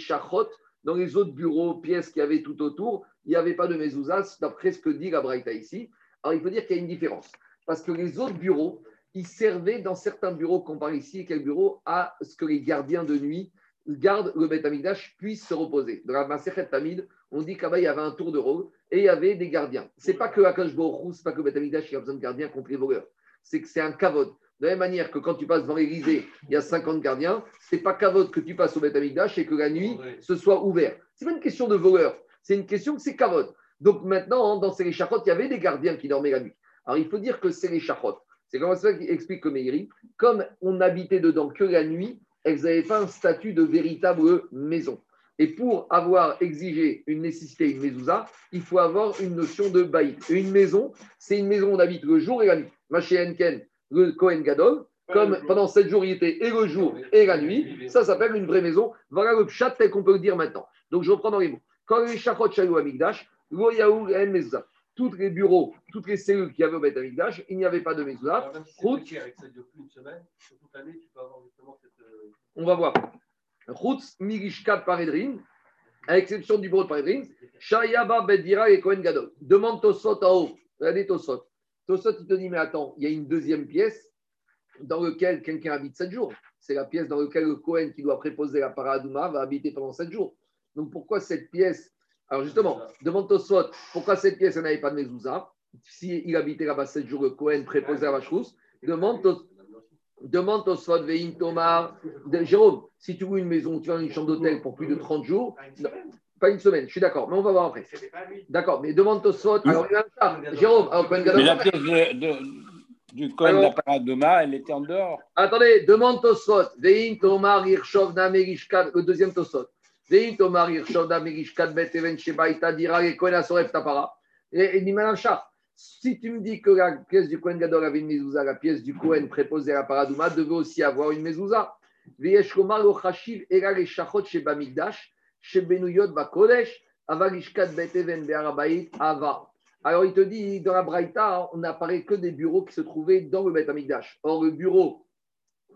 dans les autres bureaux, pièces qu'il y avait tout autour, il n'y avait pas de mezouza, d'après ce que dit la Braïta ici Alors il faut dire qu'il y a une différence. Parce que les autres bureaux, ils servaient dans certains bureaux qu'on parle ici, et quel bureau, à ce que les gardiens de nuit gardent le Beth Amikdash puissent se reposer. Dans la Maserhet Tamid, on dit qu'il y avait un tour de rôle et il y avait des gardiens. C'est pas que Akash Borou, c'est pas que le Beth Amikdash qui a besoin de gardiens contre les voleurs. C'est que c'est un kavod. De la même manière que quand tu passes devant l'Élysée, il y a 50 gardiens, c'est pas kavod que tu passes au Beth Amikdash et que la nuit, ce soit ouvert. C'est pas une question de voleur, c'est une question que c'est kavod. Donc maintenant, dans ces charrottes, il y avait des gardiens qui dormaient la nuit. Alors il faut dire que c'est les charrottes. C'est comme ça qu'il explique que Meiri, comme on habitait dedans que la nuit, elles n'avaient pas un statut de véritable maison. Et pour avoir exigé une nécessité, une mezouza, il faut avoir une notion de baït. Une maison, c'est une maison où on habite le jour et la nuit. Maché Enken, le Kohen Gadol, comme pendant sept jours il était et le jour et la nuit, ça s'appelle une vraie maison. Voilà le pshat tel qu'on peut le dire maintenant. Donc je reprends dans les mots. Quand les shachot shayu amigdash, lo yaou en mezouza. Tous les bureaux, toutes les cellules qu'il y avait au Beth Amikdash, il n'y avait pas de mezouza. Alors, même si c'est Route. petit, avec ça dure plus une semaine, sur toute l'année, tu peux avoir justement cette. euh, On va voir. Chutz Mirishkat Paredrin, à l'exception du bureau de Paredrin, Shayaba Bedira et Kohen Gadol. Demande Tosot en haut. Regardez Tosot. Tosot, il te dit, mais attends, il y a une deuxième pièce dans laquelle quelqu'un habite 7 jours. C'est la pièce dans laquelle le Kohen qui doit préposer la paradouma va habiter pendant 7 jours. Donc pourquoi cette pièce Alors justement, demande Tosot, pourquoi cette pièce, elle n'avait pas de mezouza? S'il habitait là-bas 7 jours, le Kohen préposait la vache rousse. Demande Tosot. Demande Tosfot Vein Tomar. Jérôme, si tu loues une maison, tu as une chambre d'hôtel pour plus de 30 jours, non, pas une semaine, je suis d'accord, mais on va voir après. D'accord, mais demande Tosfot. Alors, il y a un cas. Jérôme, alors, Cohen Gadol- Mais la pièce de, de- du Cohen de la Paradoma, elle était en dehors. Attendez, demande Tosfot. Vein Tomar Irshov Namerishkat, le deuxième Tosfot. Si tu me dis que la pièce du Gadol avait une la pièce du Cohen préposée à la paradouma devait aussi avoir une mezouza. Alors il te dit, dans la Braïta, on n'apparaît que des bureaux qui se trouvaient dans le Bet Amigdash. Or, le bureau,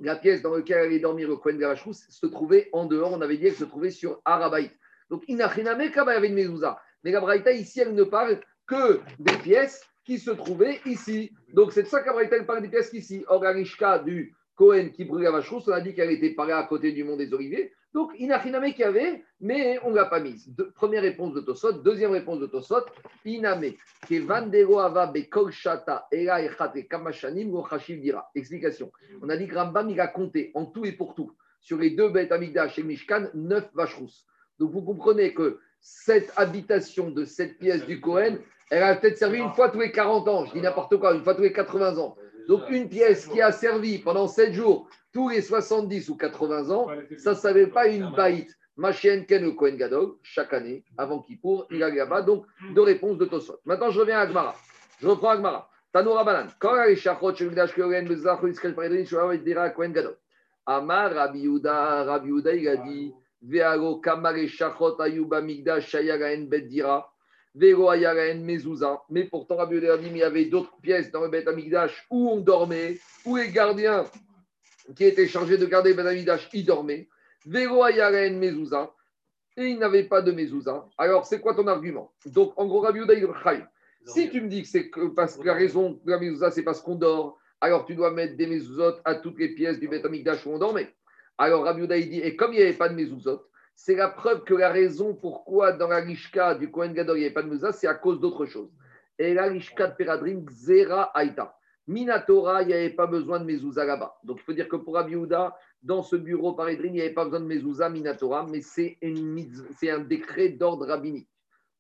la pièce dans laquelle allait dormir le Kohen Garachrous, se trouvait en dehors, on avait dit qu'elle se trouvait sur Arabaït. Donc, Inachiname, Kaba avait une mezouza. Mais la Braïta, ici, elle ne parle que des pièces qui se trouvaient ici. Donc, c'est de ça que la Braïta, elle parle des pièces ici. Or, la du Kohen qui vache rousse, on a dit qu'elle était parée à côté du mont des Oliviers. Donc, Inachiname qu'il y avait, mais on ne l'a pas mise. Première réponse de Tosot. Deuxième réponse de Tosot. Iname. Kevandero ava bekol shata ela echate kamashanim lo chashiv dira. Explication. On a dit que Rambam, il a compté en tout et pour tout, sur les deux bêtes Amigdash et Mishkan, neuf vaches rousses. Donc, vous comprenez que cette habitation de cette pièce du Cohen, elle a peut-être servi une fois tous les 40 ans. Je dis n'importe quoi, une fois tous les 80 ans. Donc, une pièce qui a servi pendant 7 jours, tous les 70 ou 80 ans, ça ne savait pas une baït. Machien Ken le Kohen Gadol, chaque année, avant Kippour, il a là-bas. Donc, deux réponses de Tosot. Maintenant, je reviens à Agmara. Je reprends Agmara. Tanoura Banan. Quand les shachot, chez Migdash Kohen, Dira, Kohen Gadol. Amar, Rabbi Yehuda, Rabbi Yehuda, il a dit Vealo, Kamare, Shachot, Ayuba, Migdash, Shayagaen, Bet Dira. Vero, Ayagaen, Mezouza. Mais pourtant, Rabbi Yehuda a dit il y avait d'autres pièces dans le Bet Amigdash où on dormait, où les gardiens qui étaient chargés de garder Ben Amidash, ils dormaient. Véro Ayaren Mezouza. Et il n'avait pas de Mezouza. Alors, c'est quoi ton argument? Donc, en gros, Rabbi il Si tu me dis que c'est parce que la raison de la Mezouza, c'est parce qu'on dort, alors tu dois mettre des Mezouzot à toutes les pièces du Bet Amikdash où on dormait. Alors, Rabbi il dit Et comme il n'y avait pas de Mezouzot, c'est la preuve que la raison pourquoi dans la Rishka du Kohen Gadol, il n'y avait pas de Mezouza, c'est à cause d'autre chose. Et la Rishka de Peradrim, Zera Aïta. Minatora, il n'y avait pas besoin de mezouza là-bas. Donc il faut dire que pour Rabbi Yehuda, dans ce bureau par Edrin, il n'y avait pas besoin de mezouza Minatora, mais c'est un décret d'ordre rabbinique.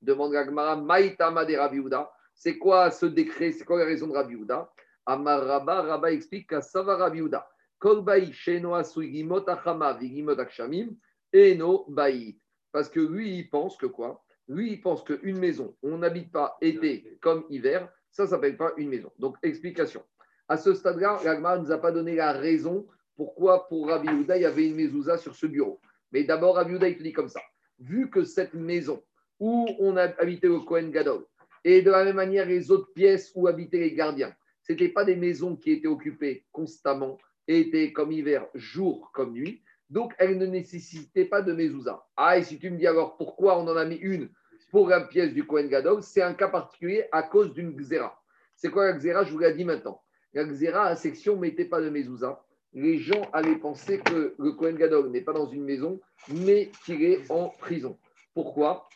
Demande la Gemara, Maïtama de Rabbi Yehuda. C'est quoi ce décret? C'est quoi la raison de Rabbi Yehuda? Amar Rabba, Rabba explique qu'à Sava Rabbi Yehuda, Kolbaï Sheno Asui Gimot Achama Vigimot Akshamim, Eno Baï. Parce que lui, il pense que quoi? Lui, il pense qu'une maison, on n'habite pas été comme hiver, ça ne s'appelle pas une maison. Donc, explication. À ce stade-là, l'Agma ne nous a pas donné la raison pourquoi pour Rabbi Yehuda, il y avait une mezouza sur ce bureau. Mais d'abord, Rabbi Yehuda, il te dit comme ça. Vu que cette maison où on a habité le Kohen Gadol, et de la même manière les autres pièces où habitaient les gardiens, ce n'étaient pas des maisons qui étaient occupées constamment, et étaient comme hiver, jour comme nuit. Donc, elles ne nécessitaient pas de mezouza. Ah, et si tu me dis alors pourquoi on en a mis une pour la pièce du Kohen Gadol, c'est un cas particulier à cause d'une xéra. C'est quoi la xéra Je vous l'ai dit maintenant. La xéra, à section, ne mettait pas de mezouza. Les gens allaient penser que le Kohen Gadol n'est pas dans une maison, mais qu'il est en prison. Pourquoi?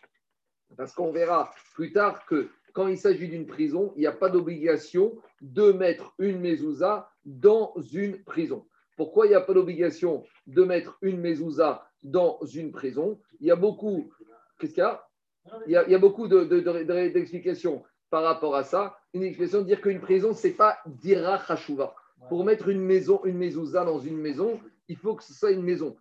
Parce qu'on verra plus tard que quand il s'agit d'une prison, il n'y a pas d'obligation de mettre une mezouza dans une prison. Pourquoi il n'y a pas d'obligation de mettre une mezouza dans une prison? Il y a beaucoup. Qu'est-ce qu'il y a? Il y, a, il y a beaucoup de- de- de- de- d'explications par rapport à ça. Une explication de dire qu'une prison, ce n'est pas dira chashuva. Pour mettre une maison, une mezouza dans une maison, il faut que ce soit une maison.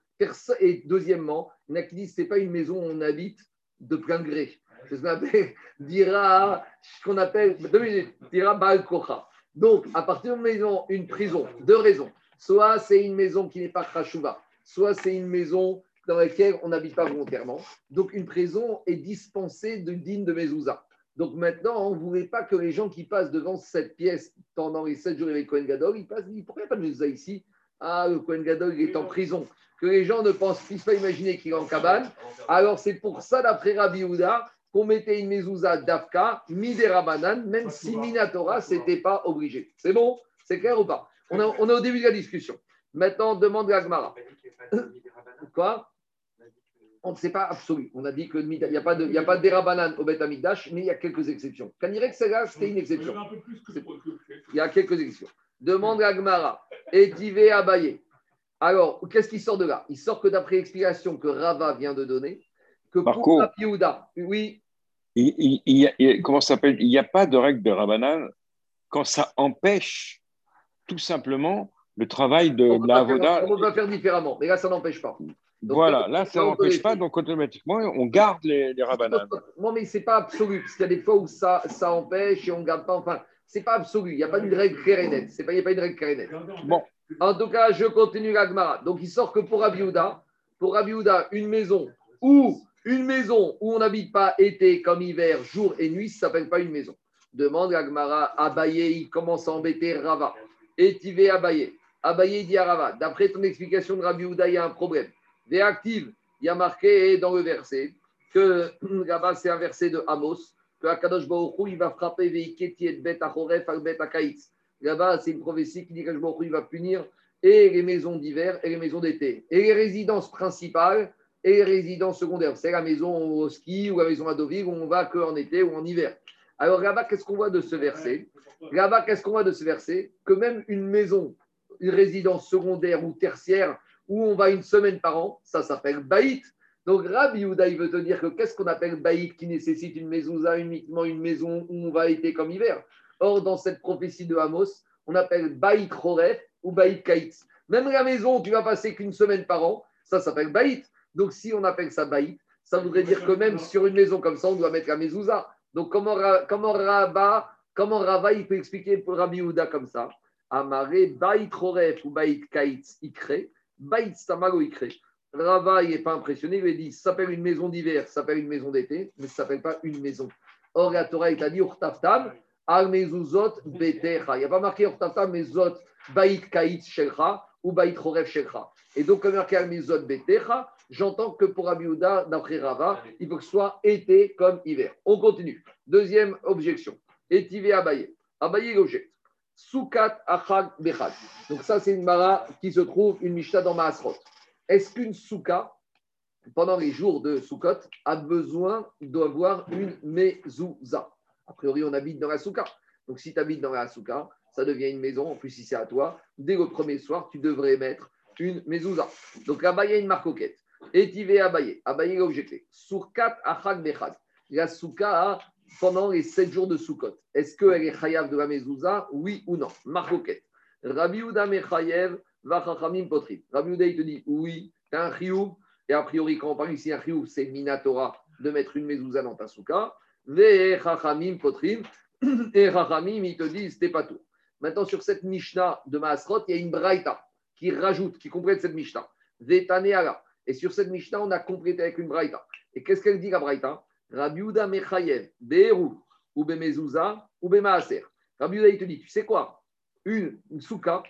Et deuxièmement, que ce n'est pas une maison où on habite de plein gré. C'est ce qu'on appelle dira, ce qu'on appelle, deux minutes, dira Baal Kocha. Donc, à partir de maison, une prison, deux raisons. Soit c'est une maison qui n'est pas chashuva, soit c'est une maison dans laquelle on n'habite pas volontairement. Donc, une prison est dispensée de digne de mezouza. Donc maintenant, on ne voulait pas que les gens qui passent devant cette pièce pendant les 7 jours avec Cohen Gadol, ils passent, ils disent, pourquoi il n'y a pas de mezouza ici? Ah, le Cohen Gadol, il est en prison. Que les gens ne pensent, puissent pas imaginer qu'il est en cabane. Alors c'est pour ça, d'après Rabbi Yehuda, qu'on mettait une mezouza d'Afka, Midera Banan, même si Minatora, ce n'était pas obligé. C'est bon? C'est clair ou pas? On, a- on est au début de la discussion. Maintenant, on demande à Agmara. Quoi? On ne sait pas absolu. On a dit qu'il n'y a pas de, il y a pas de dérabanan au Beth Amikdash, mais il y a quelques exceptions. Kanirek Saga, c'était une exception. Un peu plus que pour que- Il y a quelques exceptions. Demande à Gmara. Etivé Abaye. Alors, qu'est-ce qui sort de là? Il sort que d'après l'explication que Rava vient de donner, que Marco. pour Rabbi Yehuda, oui, Il, il- il y a- il- comment s'appelle? Il n'y a pas de règle de Rabbanan quand ça empêche tout simplement le travail de, on la Avoda. on peut pas faire différemment. Mais là, ça n'empêche pas. Donc, Voilà, là, ça n'empêche pas, donc automatiquement, on garde les, les. Non, mais c'est pas absolu, parce qu'il y a des fois où ça, ça empêche et on ne garde pas. Enfin, c'est pas absolu. Il n'y a pas une règle claire et nette. Pas, il n'y a pas une règle claire et nette. Bon, En tout cas, je continue la Gemara. Donc, il sort que pour Rabbi Yehuda, pour Rabbi Yehuda, une maison où une maison où on n'habite pas été comme hiver, jour et nuit, ça s'appelle pas une maison. Demande la Gemara. Abaye, il commence à embêter Rava. Etivé Abaye. Abaye dit à Rava. D'après ton explication de Rabbi Yehuda, il y a un problème. Véactive, il y a marqué dans le verset que là-bas, c'est un verset de Amos, que Akadosh Baruch Hu, il va frapper Veiketi et Bet Achoref al Bet Akaïtz. Là-bas, c'est une prophétie qui dit que Baruch Hu, il va punir et les maisons d'hiver et les maisons d'été. Et les résidences principales et les résidences secondaires. C'est la maison au ski ou la maison à Deauville où on va que en été ou en hiver. Alors là-bas, qu'est-ce qu'on voit de ce verset? Là-bas, qu'est-ce qu'on voit de ce verset? Que même une maison, une résidence secondaire ou tertiaire où on va une semaine par an, ça s'appelle baït. Donc Rabbi Yehuda, il veut te dire que qu'est-ce qu'on appelle baït qui nécessite une mezouza, uniquement une maison où on va été comme hiver? Or, dans cette prophétie de Amos, on appelle baït choref ou baït kaïtz. Même la maison où tu vas passer qu'une semaine par an, ça s'appelle baït. Donc si on appelle ça baït, ça voudrait dire que même sur une maison comme ça, on doit mettre la mezouza. Donc comment, comment Rabba, comment il peut expliquer pour Rabbi Yehuda comme ça? Amaré baït choref ou baït kaïtz stamalo ikre. Rava, il n'est pas impressionné, il lui dit, ça s'appelle une maison d'hiver, ça s'appelle une maison d'été, mais ça ne s'appelle pas une maison. Or, la Torah, il t'a dit, Urtaftam, al mezuzot betecha. Il n'y a pas marqué Urtaftam, mezuzot baït kaïtz shelcha ou baït choref shelcha. Et donc, comme marqué al mezuzot betecha, j'entends que pour Rabbi Yehuda, d'après Rava, il faut que ce soit été comme hiver. On continue. Deuxième objection. Étivé Abaye. Abaye, il objecte. Soukat achag bechag. Donc ça, c'est une mara qui se trouve, une mishnah dans Maasrot. Est-ce qu'une souka, pendant les jours de Soukot, a besoin d'avoir une mezouza? A priori, on habite dans la souka. Donc si tu habites dans la souka, ça devient une maison. En plus, si c'est à toi, dès le premier soir, tu devrais mettre une mezouza. Donc là-bas, il y a une marcoquette. Étivé Abaye. Abaye objecté. Surkat achag bechag. La souka a pendant les sept jours de Sukkot. Est-ce qu'elle est chayav de la mezouza? Oui ou non? Marcoquette. Rabbi Uda mechayev vachachamim potrim. Rabbi Uda, il te dit oui, tu as un chiyuv. Et a priori, quand on parle ici un chiyuv, c'est minatora de mettre une mezouza dans ta souka. Ve chachamim potrim. Et chachamim, ils te disent, c'était pas tout. Maintenant, sur cette Mishnah de Maasrot, il y a une braïta qui rajoute, qui complète cette Mishnah. Vetaneala. Et sur cette Mishnah, on a complété avec une braïta. Et qu'est-ce qu'elle dit, la braïta? Rabbi Uda mechayev be'eru ou be'mezouza ou be'maaser. Rabbi Uda, il te dit, tu sais quoi? Une, une souka,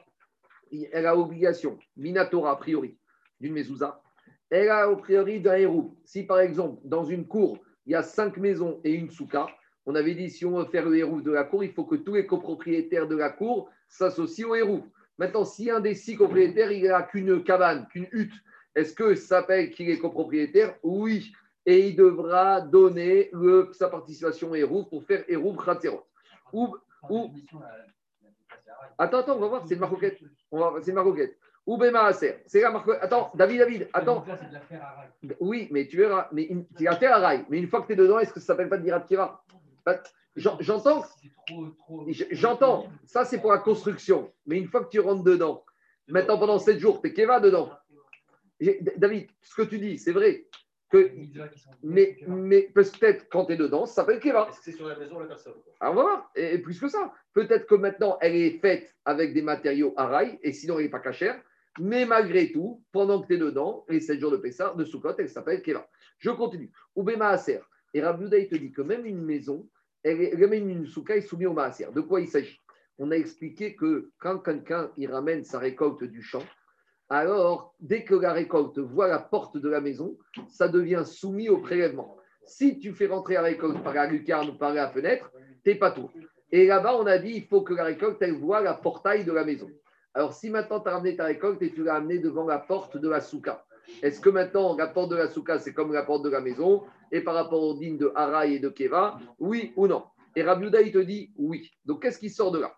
elle a obligation, minatora a priori, d'une mezouza. Elle a a priori d'un hérou. Si par exemple, dans une cour, il y a cinq maisons et une souka, on avait dit si on veut faire le hérou de la cour, il faut que tous les copropriétaires de la cour s'associent au hérou. Maintenant, si un des six copropriétaires, il n'a qu'une cabane, qu'une hutte, est-ce que ça s'appelle qu'il est copropriétaire? Oui. Et il devra donner le- sa participation au hérou pour faire hérou khatserot. Ou, ou, Attends, attends, on va voir, c'est une va- C'est une marcoquette. Ou. C'est la marcoquette. Attends, David, David, attends. Oui, mais tu verras. Mais une- c'est la terre à rail. Mais une fois que tu es dedans, est-ce que ça s'appelle pas Keva J'en- J'entends. J'entends. Ça, c'est pour la construction. Mais une fois que tu rentres dedans, maintenant pendant 7 jours, tu es Keva dedans. David, ce que tu dis, c'est vrai. Que, mais, mais peut-être quand tu es dedans, ça s'appelle que c'est sur la maison la personne Alors voilà, et, et plus que ça. Peut-être que maintenant, elle est faite avec des matériaux à rail, et sinon, elle n'est pas cachère. Mais malgré tout, pendant que tu es dedans, les 7 jours de Pessah, de Sukkot, elle s'appelle Keva. Je continue. Oubé Maaser. Et Rabbi te dit que même une maison, elle est, même une souka est soumise au Maaser. De quoi il s'agit? On a expliqué que quand quelqu'un il ramène sa récolte du champ, alors dès que la récolte voit la porte de la maison, ça devient soumis au prélèvement. Si tu fais rentrer la récolte par la lucarne ou par la fenêtre, t'es pas tout. Et là-bas, on a dit il faut que la récolte, elle voit la portail de la maison. Alors, si maintenant tu as ramené ta récolte et tu l'as amenée devant la porte de la souka, est-ce que maintenant la porte de la souka, c'est comme la porte de la maison Et par rapport au digne de Haraï et de Keva, oui ou non? Et Rabbi Yehuda, il te dit oui. Donc, qu'est-ce qui sort de là?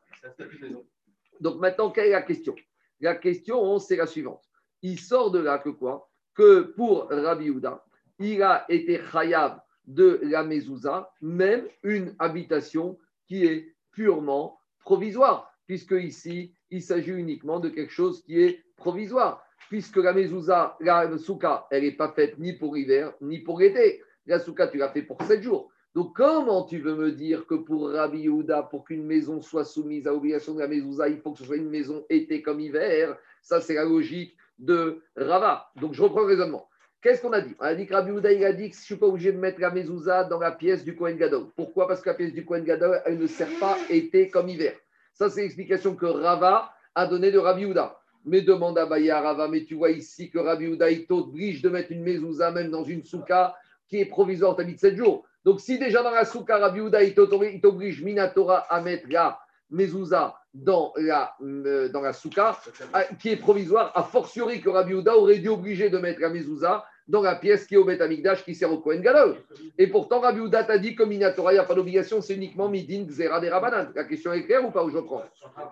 Donc maintenant, quelle est la question? La question, c'est la suivante. Il sort de là que quoi? Que pour Rabbi Yehuda, il a été chayav de la mezouza, même une habitation qui est purement provisoire, puisque ici, il s'agit uniquement de quelque chose qui est provisoire, puisque la mezouza, la souka, elle n'est pas faite ni pour l'hiver, ni pour l'été. La souka, tu l'as fait pour sept jours. Donc, comment tu veux me dire que pour Rabbi Yehuda, pour qu'une maison soit soumise à l'obligation de la mezouza, il faut que ce soit une maison été comme hiver? Ça, c'est la logique de Rava. Donc, je reprends le raisonnement. Qu'est-ce qu'on a dit? On a dit que Rabbi Yehuda, il a dit que je ne suis pas obligé de mettre la mezouza dans la pièce du Kohen Gadol. Pourquoi? Parce que la pièce du Kohen Gadol, elle ne sert pas été comme hiver. Ça, c'est l'explication que Rava a donnée de Rabbi Yehuda. Mais demande à Baye à Rava, mais tu vois ici que Rabbi Yehuda, il t'oblige de mettre une mezouza même dans une souka qui est provisoire, tu habites 7 jours. Donc, si déjà dans la souka, Rabbi Yehuda, il t'oblige Minatora à mettre la mezouza dans la, euh, dans souka, à- qui est provisoire, a fortiori que Rabbi Houda aurait dû obliger de mettre la mezouza dans la pièce qui est au Beth Amikdash qui sert au Kohen Gadol. Et pourtant, Rabbi Houda t'a dit que Minatora, il n'y a pas d'obligation, c'est uniquement Midin, Xera, des Rabanan. La question est claire ou pas je prends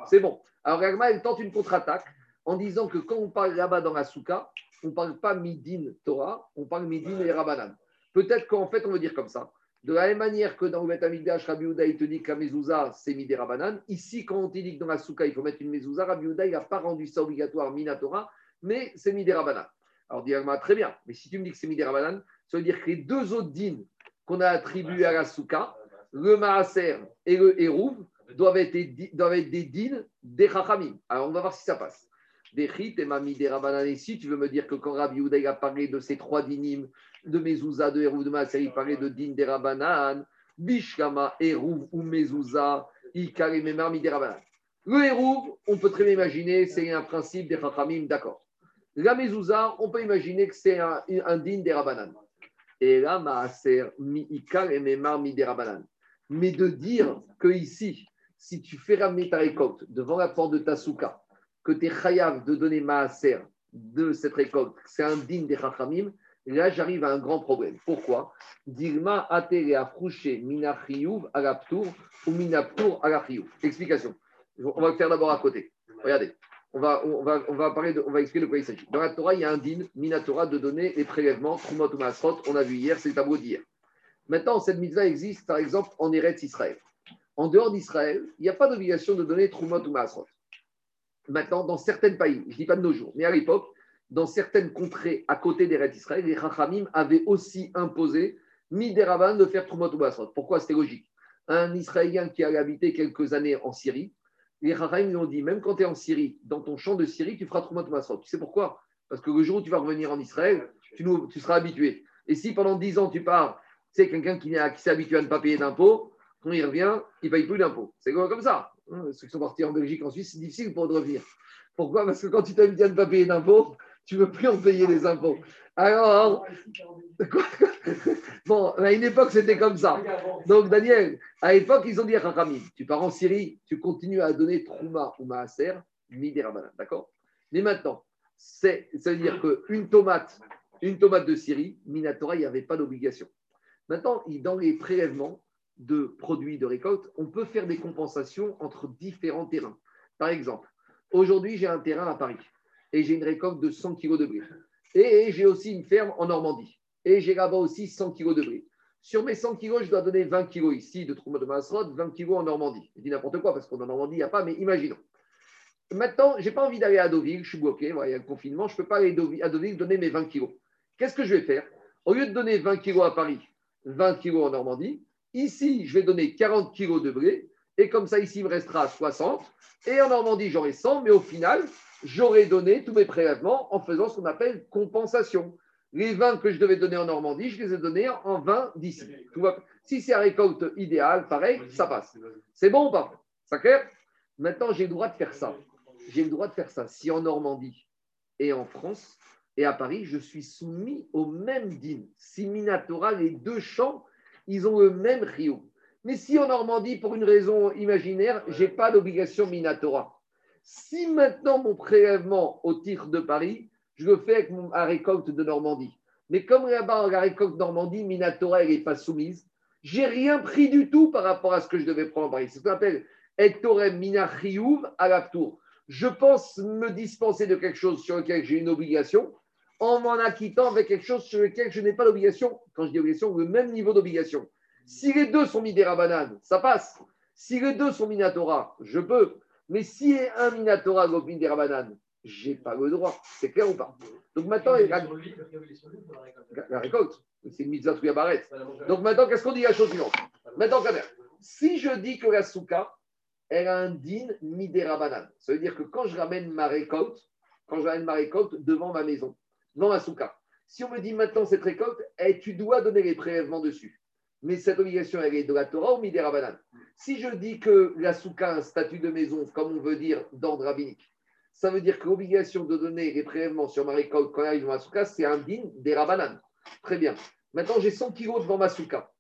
C'est bon. Alors, Ragma, elle tente une contre-attaque en disant que quand on parle là-bas dans la souka, on ne parle pas Midin Torah, on parle Midin et Rabanan. Peut-être qu'en fait, on veut dire comme ça. De la même manière que dans le Beth Amikdash, Rabbi Houda, te dit que la mezouza, c'est Midé Rabanan. Ici, quand on te dit que dans la souka, il faut mettre une mezouza, Rabbi n'a pas rendu ça obligatoire Minatora, mais c'est Midé Rabanan. Alors, dit Ragma, très bien. Mais si tu me dis que c'est Midé Rabanan, ça veut dire que les deux autres dînes qu'on a attribués à la souka, le Maaser et le Hérouv, doivent être, des- dînes des Chachamim. Alors, on va voir si ça passe. Des et Mami des Rabanan ici, tu veux me dire que quand Rabbi Houda a parlé de ces trois dinim, de Mezouza, de Hérouv, de Maaser, il parlait de din des Rabanan, Bishkama, Hérouv ou Mezouza, Ikar et Memar Midi Rabanan. Le Hérouv, on peut très bien imaginer, c'est un principe des Chachamim, d'accord. La Mezouza, on peut imaginer que c'est un, un din des Rabanan. Et là, Maaser, mi Ikar et Memar Midi Rabanan. Mais de dire que ici, si tu fais ramener ta récolte devant la porte de ta souka, que tu es chayav de donner maaser de cette récolte, c'est un digne des chachamim, là j'arrive à un grand problème. Pourquoi? Dilma atere afrouché mina chiyuv à la ou mina ptour à la. Explication. On va le faire d'abord à côté. Regardez. On va, on, va, on, va parler on va expliquer de quoi il s'agit. Dans la Torah, il y a un din, mina Torah, de donner les prélèvements, trumot ou masrot. On a vu hier, c'est le tableau d'hier. Maintenant, cette mitzvah existe, par exemple, en Eretz Israël. En dehors d'Israël, il n'y a pas d'obligation de donner Trumot ou Maasrot. Maintenant, dans certains pays, je ne dis pas de nos jours, mais à l'époque, dans certaines contrées à côté d'Eretz Israël, les Chachamim avaient aussi imposé Mideravan de faire Trumot ou Maasrot. Pourquoi? C'était logique. Un Israélien qui allait habiter quelques années en Syrie, les Chachamim lui ont dit même quand tu es en Syrie, dans ton champ de Syrie, tu feras Trumot ou Maasrot. Tu sais pourquoi? Parce que le jour où tu vas revenir en Israël, tu, seras habitué. Et si pendant 10 ans tu pars, c'est quelqu'un qui, s'est habitué à ne pas payer d'impôts, quand il revient, il ne paye plus d'impôts. C'est comme ça. Hein, Ceux qui sont partis en Belgique, en Suisse, c'est difficile pour eux de revenir. Pourquoi? Parce que quand tu t'habitues à ne pas payer d'impôts, tu ne veux plus en payer des impôts. Alors, bon, à une époque, c'était comme ça. Donc, Daniel, à l'époque, ils ont dit à tu pars en Syrie, tu continues à donner Trouma ou Maaser, Midi Rabanan, d'accord? Mais maintenant, c'est, ça veut dire qu'une tomate, une tomate de Syrie, Minatora, il n'y avait pas d'obligation. Maintenant, dans les prélèvements de produits de récolte, on peut faire des compensations entre différents terrains. Par exemple, aujourd'hui, j'ai un terrain à Paris et j'ai une récolte de 100 kg de blé. Et j'ai aussi une ferme en Normandie. Et j'ai là-bas aussi 100 kg de blé. Sur mes 100 kg, je dois donner 20 kg ici de Trouma de Masrod, 20 kg en Normandie. Je dis n'importe quoi parce qu'en Normandie, il n'y a pas, mais imaginons. Maintenant, je n'ai pas envie d'aller à Deauville, je suis bloqué, il y a le confinement, je ne peux pas aller à Deauville- donner mes 20 kilos. Qu'est-ce que je vais faire? Au lieu de donner 20 kilos à Paris, 20 kilos en Normandie, ici, je vais donner 40 kilos de blé, et comme ça, ici, il me restera 60, et en Normandie, j'aurai 100, mais au final, j'aurai donné tous mes prélèvements en faisant ce qu'on appelle compensation. Les 20 que je devais donner en Normandie, je les ai donnés en 20 d'ici. Va- Si c'est la récolte idéale, pareil, ça passe. C'est bon ou pas? Ça clair? Maintenant, j'ai le droit de faire ça. J'ai le droit de faire ça. Si en Normandie et en France et à Paris, je suis soumis au même dîme. Si Minatora, les deux champs, ils ont le même rio. Mais si en Normandie, pour une raison imaginaire, je n'ai pas d'obligation Minatora. Si maintenant mon prélèvement au titre de Paris, je le fais avec mon, récolte de Normandie. Mais comme là-bas, la récolte Normandie, Minatora, elle n'est pas soumise, j'ai rien pris du tout par rapport à ce que je devais prendre en Paris. C'est ce qu'on appelle Ektorem Minachiyuv à la tour. Je pense me dispenser de quelque chose sur lequel j'ai une obligation en m'en acquittant avec quelque chose sur lequel je n'ai pas d'obligation. Quand je dis obligation, le même niveau d'obligation. Si les deux sont Midera Banane, ça passe. Si les deux sont Minatora, je peux. Mais si un Minatora ou Midera Banane, je n'ai pas le droit. C'est clair ou pas Donc maintenant, la, la récolte, c'est une mitzvah Baret. Donc maintenant, qu'est-ce qu'on dit la chose suivante Maintenant, Kader, si je dis que la souka, elle a un din midera banane, ça veut dire que quand je ramène ma récolte, quand je ramène ma récolte devant ma maison, devant ma souka, si on me dit maintenant cette récolte, eh, tu dois donner les prélèvements dessus. Mais cette obligation, elle est de la Torah ou midera banane Si je dis que la souka un statut de maison, comme on veut dire d'ordre rabbinique, ça veut dire que l'obligation de donner les prélèvements sur ma récolte quand arrive ma souka, c'est un din des rabanan. Très bien. Maintenant, j'ai 100 kilos devant ma souka.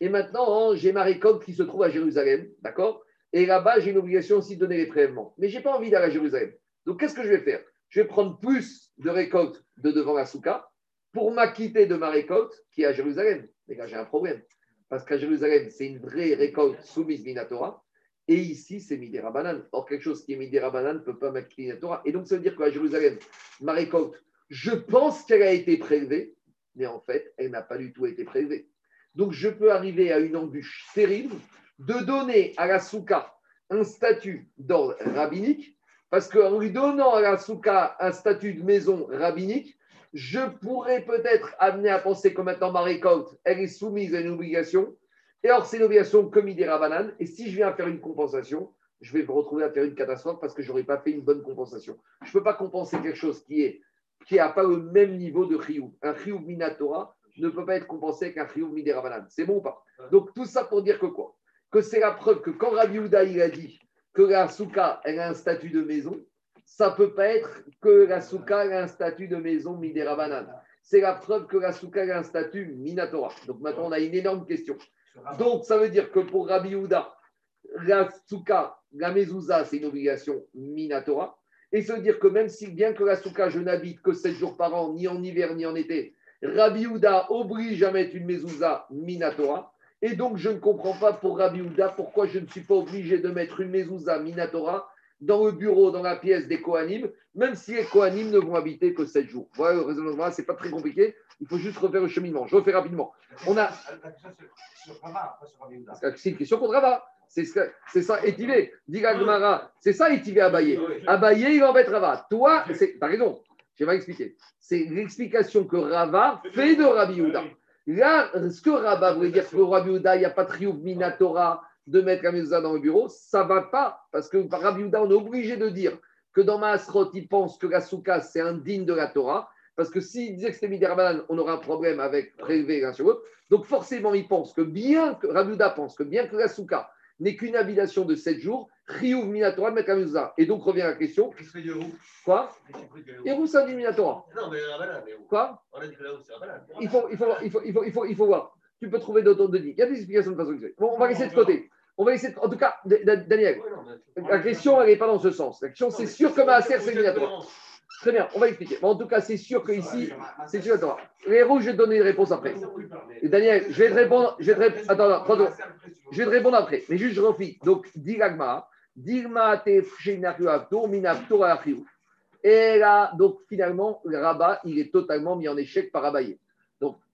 Et maintenant, j'ai ma récolte qui se trouve à Jérusalem, d'accord? Et là-bas, j'ai une obligation aussi de donner les prélèvements. Mais je n'ai pas envie d'aller à Jérusalem. Donc, qu'est-ce que je vais faire? Je vais prendre plus de récoltes de devant la souka pour m'acquitter de ma récolte qui est à Jérusalem. Les gars, j'ai un problème. Parce qu'à Jérusalem, c'est une vraie récolte soumise Minatora. Et ici, c'est Midera Banane. Or, quelque chose qui est Midera Banane ne peut pas mettre Minatora. Et donc, ça veut dire qu'à Jérusalem, ma récolte, je pense qu'elle a été prélevée, mais en fait, elle n'a pas du tout été prélevée. Donc, je peux arriver à une embûche terrible de donner à la souka un statut d'ordre rabbinique, parce qu'en lui donnant à la souka un statut de maison rabbinique, je pourrais peut-être amener à penser que maintenant ma récolte, elle est soumise à une obligation. Et alors, c'est une obligation comme il banane. Et si je viens faire une compensation, je vais me retrouver à faire une catastrophe parce que je n'aurais pas fait une bonne compensation. Je ne peux pas compenser quelque chose qui est qui n'a pas le même niveau de Riyou. Un Riyou Minatora ne peut pas être compensé avec un Midera C'est bon ou pas? Donc, tout ça pour dire que quoi? Que c'est la preuve que quand Rabbi Houda, il a dit que la souka, elle a un statut de maison, ça ne peut pas être que la souka a un statut de maison midera C'est la preuve que la souka a un statut minatora. Donc maintenant, on a une énorme question. Donc ça veut dire que pour Rabbi Houda, la la mezouza, c'est une obligation minatora. Et ça veut dire que même si, bien que la souka, je n'habite que 7 jours par an, ni en hiver, ni en été, Rabbi Houda oblige à mettre une mezouza minatora. Et donc, je ne comprends pas pour Rabbi Houda pourquoi je ne suis pas obligé de mettre une mezouza minatora dans le bureau, dans la pièce des Kohanim, même si les Kohanim ne vont habiter que 7 jours. Voilà le raisonnement, ce n'est pas très compliqué. Il faut juste refaire le cheminement. Je refais rapidement. On a. C'est une question contre Rava. C'est ça, étivé. Dit c'est ça, étivé Abaye. Abaye, il embête Rava. Toi, t'as raison, je vais expliquer. C'est l'explication que Rava fait de Rabbi Yehuda. Là, ce que Rava voulait dire que Rabbi Yehuda, il n'y a pas de Minatora de mettre la dans le bureau, ça ne va pas, parce que par Rabbi Yehuda, on est obligé de dire que dans Maasrot, il pense que la souka, c'est indigne de la Torah, parce que s'il disait que c'était Midirabanan, on aurait un problème avec prélever l'un sur l'autre. Donc forcément, il pense que bien que Rabbi Yehuda pense que bien que la souka n'est qu'une habitation de 7 jours, Riyuv Minatora de mezouza. Et donc revient la question. Quoi? Hérou, c'est un Minatora. Non, mais Rabanan. Quoi? On a dit que là c'est Rabanan. il faut, il, faut, il, faut, il, faut, il, faut, il faut voir. Tu peux trouver d'autres de Il y a des explications de façon que Bon, on va laisser de côté. On va essayer. En tout cas, Daniel, la question, elle n'est pas dans ce sens. La question, c'est sûr que Maaser, c'est Minatora. Très bien, on va expliquer. en tout cas, c'est sûr que ici, c'est Minatora. Les rouges, je vais te donner une réponse après. Et Daniel, je vais te répondre. Je vais te répondre. Attends, attends, je vais te répondre après. Mais juste, je refais. Donc, Diragma, Dirma te Et là, donc finalement, le rabat, il est totalement mis en échec par Abaye.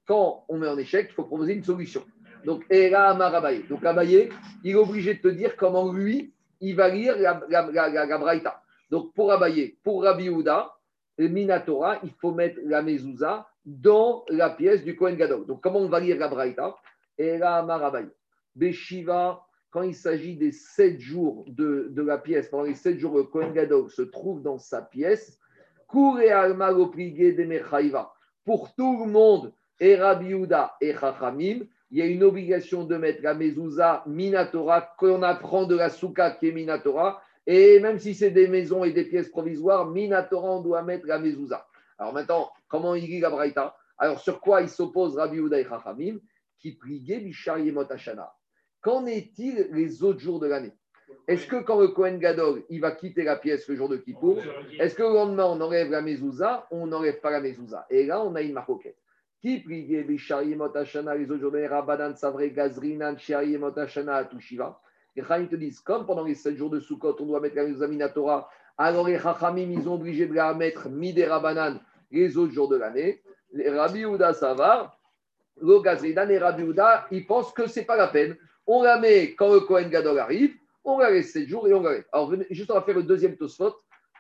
Quand on met en échec, il faut proposer une solution. Donc, Marabaye. Donc, Abaye, il est obligé de te dire comment lui, il va lire la, la, la, la Braïta. Donc, pour Abaye, pour Rabbi Houda, Minatora, il faut mettre la mezouza dans la pièce du Kohen Gadol. Donc, comment on va lire la Braïta Marabaye. Beshiva, quand il s'agit des sept jours de, de, la pièce, pendant les sept jours, le Kohen Gadol se trouve dans sa pièce. Pour tout le monde, et Rabbi Houda et Chachamim, il y a une obligation de mettre la mezouza Minatora, qu'on apprend de la souka qui est Minatora, et même si c'est des maisons et des pièces provisoires, Minatora, on doit mettre la mezouza. Alors maintenant, comment il dit la Braïta? Alors sur quoi il s'oppose Rabbi Houda et Chachamim? Qui priaient Bishar Hashana. Qu'en est-il les autres jours de l'année? Est-ce que quand le Kohen Gadol, il va quitter la pièce le jour de Kippour, est-ce que le lendemain, on enlève la mezouza ou on n'enlève pas la mezouza? Et là, on a une marcoquette. Qui priait Bishariemot Hashana, les autres jours de Rabadan, Savre, Gazrinan, Shiariemot Hashana, Tushiva Les Chachamim te disent, comme pendant les 7 jours de Sukkot, on doit mettre la mezouza Minatora, alors les Chachamim, ils ont obligé de la mettre Midé Rabanan les autres jours de l'année. Les Rabbi Ouda Savar, le Gazrinan et Rabbi Ouda, ils pensent que ce n'est pas la peine. On la met quand le Kohen Gadol arrive, on la laisse 7 jours et on la laisse. Alors, juste on va faire le deuxième Tosfot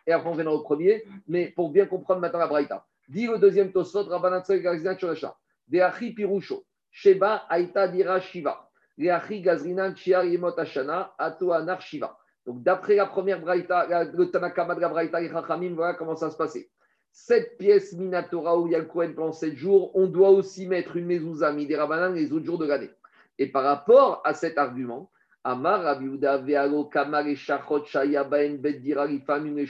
et après on viendra au premier, mais pour bien comprendre maintenant la Braïta. Dit le deuxième Tosfot, Rabbanat Gazrinan Chorasha. Deachi Pirusho. Sheba Aita Dira Shiva. Deachi Gazrinan Chiar Yemot Ashana. Ato Anar Shiva. Donc, d'après la première Braïta, le Tanakama de la Braïta, les Chachamim, voilà comment ça se passait. Cette pièce Minatora où il y a le Kohen pendant 7 jours, on doit aussi mettre une mezouza Midera les autres jours de l'année. Et par rapport à cet argument, Amar Rabiuda Vealo Kamar et Shachot Shaya Baen Bet Dirari Famim et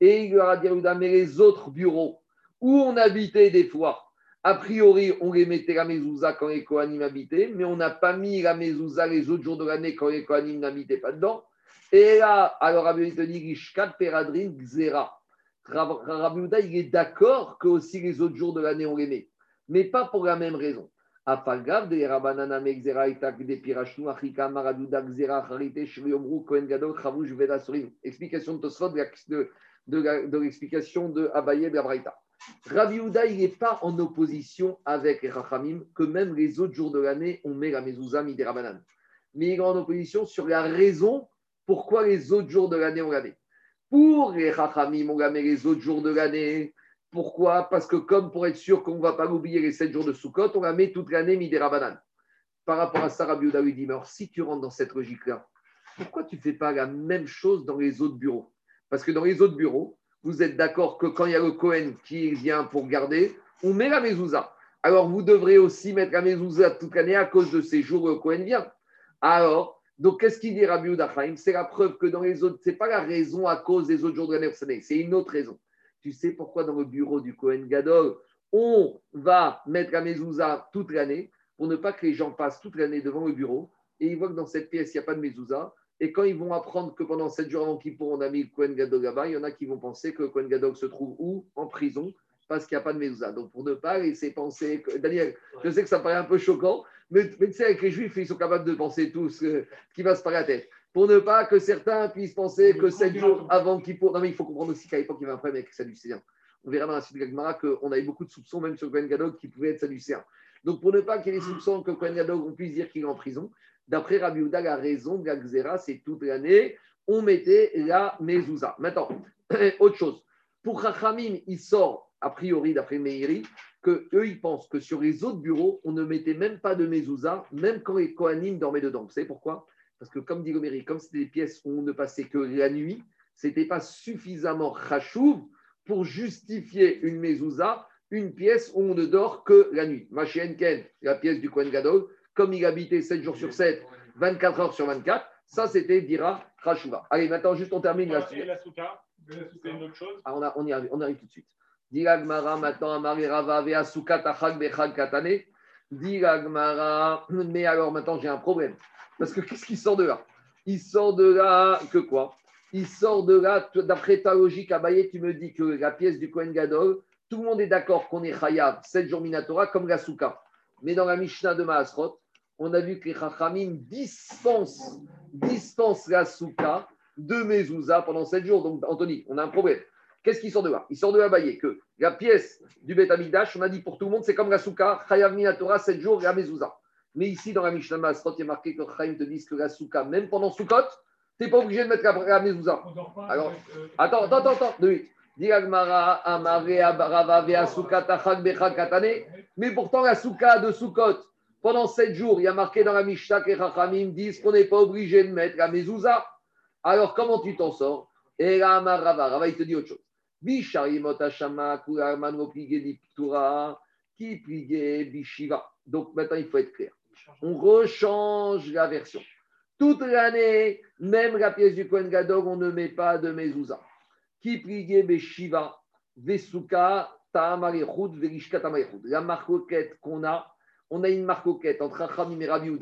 Et il leur a dit mais les autres bureaux où on habitait des fois A priori, on les mettait la mezouza quand les Kohanim habitaient, mais on n'a pas mis la mezouza les autres jours de l'année quand les Kohanim n'habitaient pas dedans. Et là, alors Rabbi Yehuda dit Peradrin Gzera. Rab- Rabbi Yehuda, il est d'accord que aussi les autres jours de l'année on les met, mais pas pour la même raison. Apagav de Rabanana Megzera de Pirashnu Achika Maraduda Gzera Charite Shriomru Kohen Gadol Chavush Veda Sorim. Explication de Tosfot de, de, de l'explication de Abaye de la Braïta. Rabbi Yehuda, il n'est pas en opposition avec les Rachamim que même les autres jours de l'année, on met la mezouza midi Rabanan. Mais il est en opposition sur la raison pourquoi les autres jours de l'année, on la. Pour les Rachamim, on la met les autres jours de l'année. Pourquoi? Parce que comme pour être sûr qu'on ne va pas l'oublier les 7 jours de Sukkot, on la met toute l'année midi Rabanan. Par rapport à ça, Rabbi Yehuda lui dit, mais alors si tu rentres dans cette logique-là, pourquoi tu ne fais pas la même chose dans les autres bureaux? Parce que dans les autres bureaux, vous êtes d'accord que quand il y a le Cohen qui vient pour garder, on met la mezouza. Alors vous devrez aussi mettre la mezouza toute l'année à cause de ces jours où le Cohen vient. Alors, donc qu'est-ce qu'il dit Rabbi Chaim? C'est la preuve que dans les autres, ce n'est pas la raison à cause des autres jours de l'année, c'est une autre raison. Tu sais pourquoi dans le bureau du Cohen Gadol, on va mettre la mezouza toute l'année pour ne pas que les gens passent toute l'année devant le bureau et ils voient que dans cette pièce, il n'y a pas de mezouza. Et quand ils vont apprendre que pendant 7 jours avant on a mis le Kohen Gadol là-bas, il y en a qui vont penser que le Kohen Gadol se trouve où? En prison, parce qu'il n'y a pas de mezouza. Donc pour ne pas laisser penser. Daniel, je sais que ça paraît un peu choquant, mais, tu sais, avec les Juifs, ils sont capables de penser tout ce qui va se à la tête. Pour ne pas que certains puissent penser que 7 jours avant Kippour. Non, mais il faut comprendre aussi qu'à l'époque, il y avait un problème avec les Sadducéens. On verra dans la suite de Gagmara qu'on avait beaucoup de soupçons, même sur le Kohen Gadol, qui pouvait être Sadducéen. Donc pour ne pas qu'il y ait des soupçons que le Kohen Gadol, on puisse dire qu'il est en prison, D'après Rabbi Yehuda, la raison de Xéra, c'est toute l'année, on mettait la mezouza. Maintenant, autre chose. Pour Chachamim, il sort, a priori, d'après Meiri, que eux, ils pensent que sur les autres bureaux, on ne mettait même pas de mezouza, même quand les Kohanim dormaient dedans. Vous savez pourquoi? Parce que, comme dit Meiri, comme c'était des pièces où on ne passait que la nuit, c'était pas suffisamment chachouv pour justifier une mezouza, une pièce où on ne dort que la nuit. Machien Ken, la pièce du Kohen Gadol, comme il habitait 7 jours sur 7, 24 heures sur 24, ça c'était Dira Khashouva. Allez, maintenant, juste on termine la souka, c'est une autre chose. Ah, on, a- on y arrive, on arrive tout de suite. Dira Gmara, maintenant, Amari Rava, Vea Suka, Tachak, Bechak, Katane. Dira Gmara, mais alors maintenant j'ai un problème. Parce que qu'est-ce qui sort de là? Il sort de là que quoi? Il sort de là, d'après ta logique, Abaye, tu me dis que la pièce du Kohen Gadol, tout le monde est d'accord qu'on est Chayav, 7 jours Minatora, comme la Souka. Mais dans la Mishnah de Maasrot, on a vu que les Chachamim dispensent, dispensent la Souka de Mezouza pendant 7 jours. Donc, Anthony, on a un problème. Qu'est-ce qui sort de là Il sort de là, Baye, que la pièce du Bet Amidash, on a dit pour tout le monde, c'est comme la Souka, Chayav Minatora, 7 jours, et la Mezouza. Mais ici, dans la Mishnah de Maasrot, il y a marqué que Chaim te disent que la Souka, même pendant Soukot, tu n'es pas obligé de mettre la, la Mezouza. Alors, euh, Attends, attends, attends, deux minutes. Mais pourtant, la Souka de Soukot, pendant sept jours, il y a marqué dans la Mishnah que les Chachamim disent qu'on n'est pas obligé de mettre la mezouza. Alors, comment tu t'en sors? Et là, Rava, il te dit autre chose. Donc, maintenant, il faut être clair. On rechange la version. Toute l'année, même la pièce du Kohen Gadol, on ne met pas de mezouza. Qui pligue, Beshiva, Vesuka, Verishka. La marcoquette qu'on a, on a une marcoquette entre Rachamim et Rabbi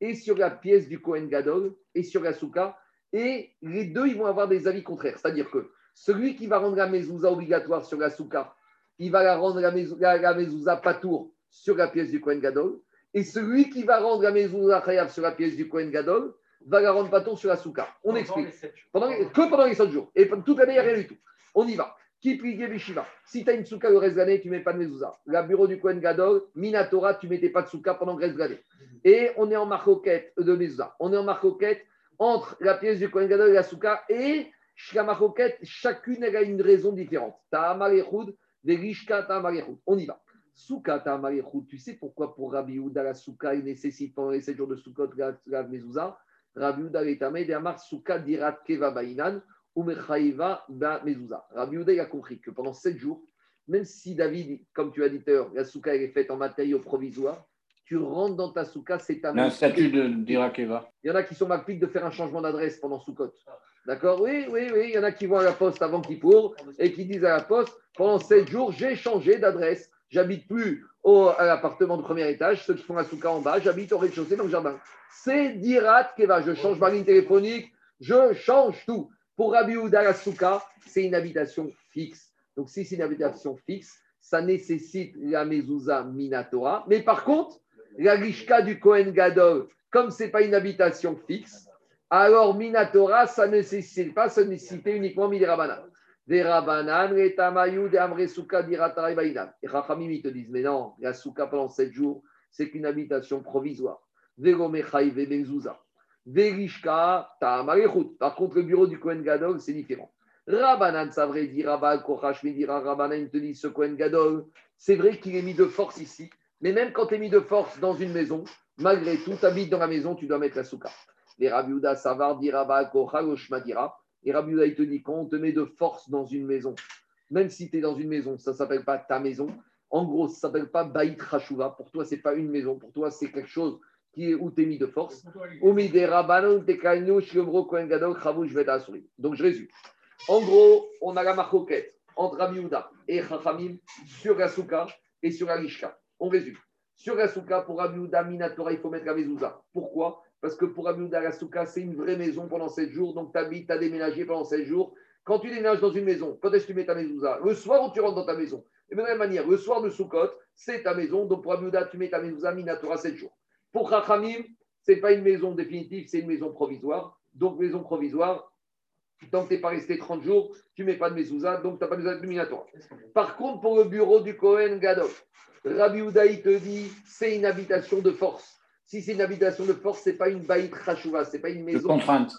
et sur la pièce du Kohen Gadol, et sur la Souka, et les deux, ils vont avoir des avis contraires. C'est-à-dire que celui qui va rendre la mezouza obligatoire sur la Souka, il va la rendre la, mezou- la, mezouza patour sur la pièce du Kohen Gadol, et celui qui va rendre la mezouza chayav sur la pièce du Kohen Gadol, va la rendre patour sur la Souka. On explique. Pendant que pendant les 7 jours. Et toute l'année, il n'y a rien du tout. On y va. Qui prie Beshiva Si tu as une souka le reste de l'année, tu ne mets pas de mezouza. La bureau du Kohen Gadol, Minatora, tu ne mettais pas de souka pendant le reste de l'année. Et on est en marcoquette de mezouza. On est en marcoquette entre la pièce du Kohen Gadol et la souka. Et chacune, a une raison différente. On y va. Souka. Tu sais pourquoi pour Rabbi Yehuda, la souka, il nécessite pendant les 7 jours de soukot la, mezouza? Rabbi Yehuda Vetamé de Souka Dirat Keva Bainan ou Mechaïva Ba Mezouza. Rabbi il a compris que pendant 7 jours, même si David, comme tu as dit tout à l'heure, la Souka elle est faite en matériaux provisoires, tu rentres dans ta Souka, c'est ta un statut de d'Irakeva. Il y en a qui sont malpiques de faire un changement d'adresse pendant Soukot. D'accord? Oui, oui, oui. Il y en a qui vont à la poste avant qu'ils pour et qui disent à la poste pendant 7 jours, j'ai changé d'adresse. J'habite plus au, à l'appartement de premier étage, ceux qui font la souka en bas, j'habite au rez-de-chaussée dans le jardin. C'est Dirat Keva. Je change ma ligne téléphonique, je change tout. Pour Rabbi Houda, la souka, c'est une habitation fixe. Donc, si c'est une habitation fixe, ça nécessite la mezouza minatora. Mais par contre, la rishka du Kohen Gadol, comme ce n'est pas une habitation fixe, alors minatora, ça ne nécessite pas, ça nécessite uniquement midirabanan. Des rabanan, les tamayou, des amre souka, dirataray baïnan. Et Rachamim, ils te disent, mais non, la souka pendant sept jours, c'est qu'une habitation provisoire. Vegomechaï, vebezouza. Verishka, tamarechut. Par contre, le bureau du Kohen Gadol, c'est différent. Rabanan, ça vrai, dit Rabal, Kochash, Medira, Rabanan, te dit ce Kohen Gadol, c'est vrai qu'il est mis de force ici, mais même quand tu es mis de force dans une maison, malgré tout, tu habites dans la maison, tu dois mettre la souka. Les Rabiouda, Savar, dit Rabal, Kochash, Madira. Et Rabiouda, il te dit, quand on te met de force dans une maison, même si tu es dans une maison, ça ne s'appelle pas ta maison. En gros, ça ne s'appelle pas Baït Rashuva. Pour toi, ce n'est pas une maison. Pour toi, c'est quelque chose qui est où tu es mis de force. Donc, je résume. En gros, on a la marcoquette entre Rabbi et Chachamim sur la souka et sur la lishka. On résume. Sur la pour Rabbi Minatora, il faut mettre la mezouza. Pourquoi? Parce que pour Rabbi la souka, c'est une vraie maison pendant 7 jours. Donc, tu habites, tu as déménagé pendant 7 jours. Quand tu déménages dans une maison, quand est-ce que tu mets ta mezouza? Le soir où tu rentres dans ta maison? Et de la même manière, le soir de Soukot, c'est ta maison. Donc, pour Rabbi tu mets ta mezouza Minatora 7 jours. Pour Chachamim, ce n'est pas une maison définitive, c'est une maison provisoire. Donc, maison provisoire, Tant que tu n'es pas resté 30 jours, tu ne mets pas de mezouza, donc tu n'as pas de minatoire. Par contre, pour le bureau du Kohen Gadol, Rabbi Udaï te dit c'est une habitation de force. Si c'est une habitation de force, ce n'est pas une baït chachouva, ce n'est pas une maison. De contrainte.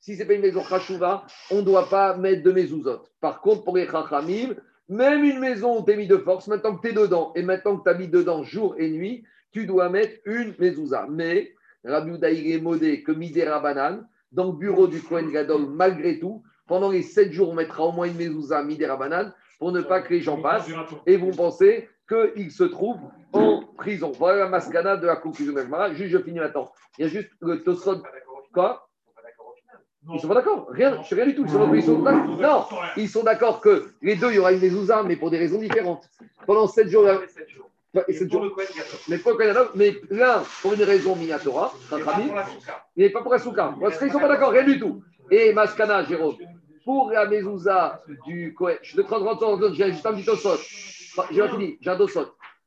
Si ce n'est pas une maison chachouva, on ne doit pas mettre de mezouzot. Par contre, pour les chachamim, même une maison où tu es mis de force, maintenant que tu es dedans et maintenant que tu habites dedans jour et nuit, tu dois mettre une mezouza. Mais Rabbi Udaï est modé que midera banane dans le bureau du Kohen Gadol, malgré tout, pendant les sept jours, on mettra au moins une mezouza midera banane pour ne pas que les gens passent et vous pensez qu'il se trouve en prison. Voilà la mascana de la conclusion de la Juste, je finis maintenant. Il y a juste le Tosod. Quoi ils sont pas d'accord? Rien, rien du tout. Ils sont, ils sont non, ils sont d'accord que les deux, il y aura une mezouza, mais pour des raisons différentes. Pendant sept jours. Mais pour le mais l'un pour une raison minatora, mais pas pour la souka. Parce qu'ils ne sont pas d'accord, rien du tout. Et Maskana, Jérôme, pour la mezouza du Kohen, je te prends 30 secondes, j'ai juste un petit. J'ai fini, j'ai un.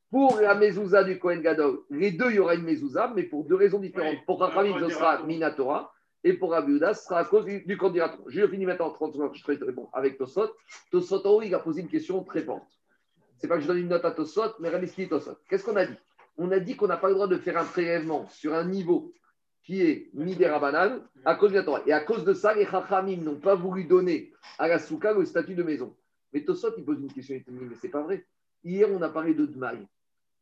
Pour la mezouza du Kohen Gadol, les deux, il y aura une mezouza, mais pour deux raisons différentes. Pour Rachamim, ce sera minatora. Et pour Abiuda, ce sera à cause du, du candidat. Je finis maintenant en 30 secondes, je te réponds avec Tosot. Tosot, il a posé une question très forte c'est pas que je donne une note à Tosot, mais Rabbi Tosot. Qu'est-ce qu'on a dit? On a dit qu'on n'a pas le droit de faire un prélèvement sur un niveau qui est Midera banane à cause de la Torah. Et à cause de ça, les Chachamim n'ont pas voulu donner à la Souka le statut de maison. Mais Tosot, il pose une question, il dit, mais c'est pas vrai. Hier, on a parlé de Dmaï.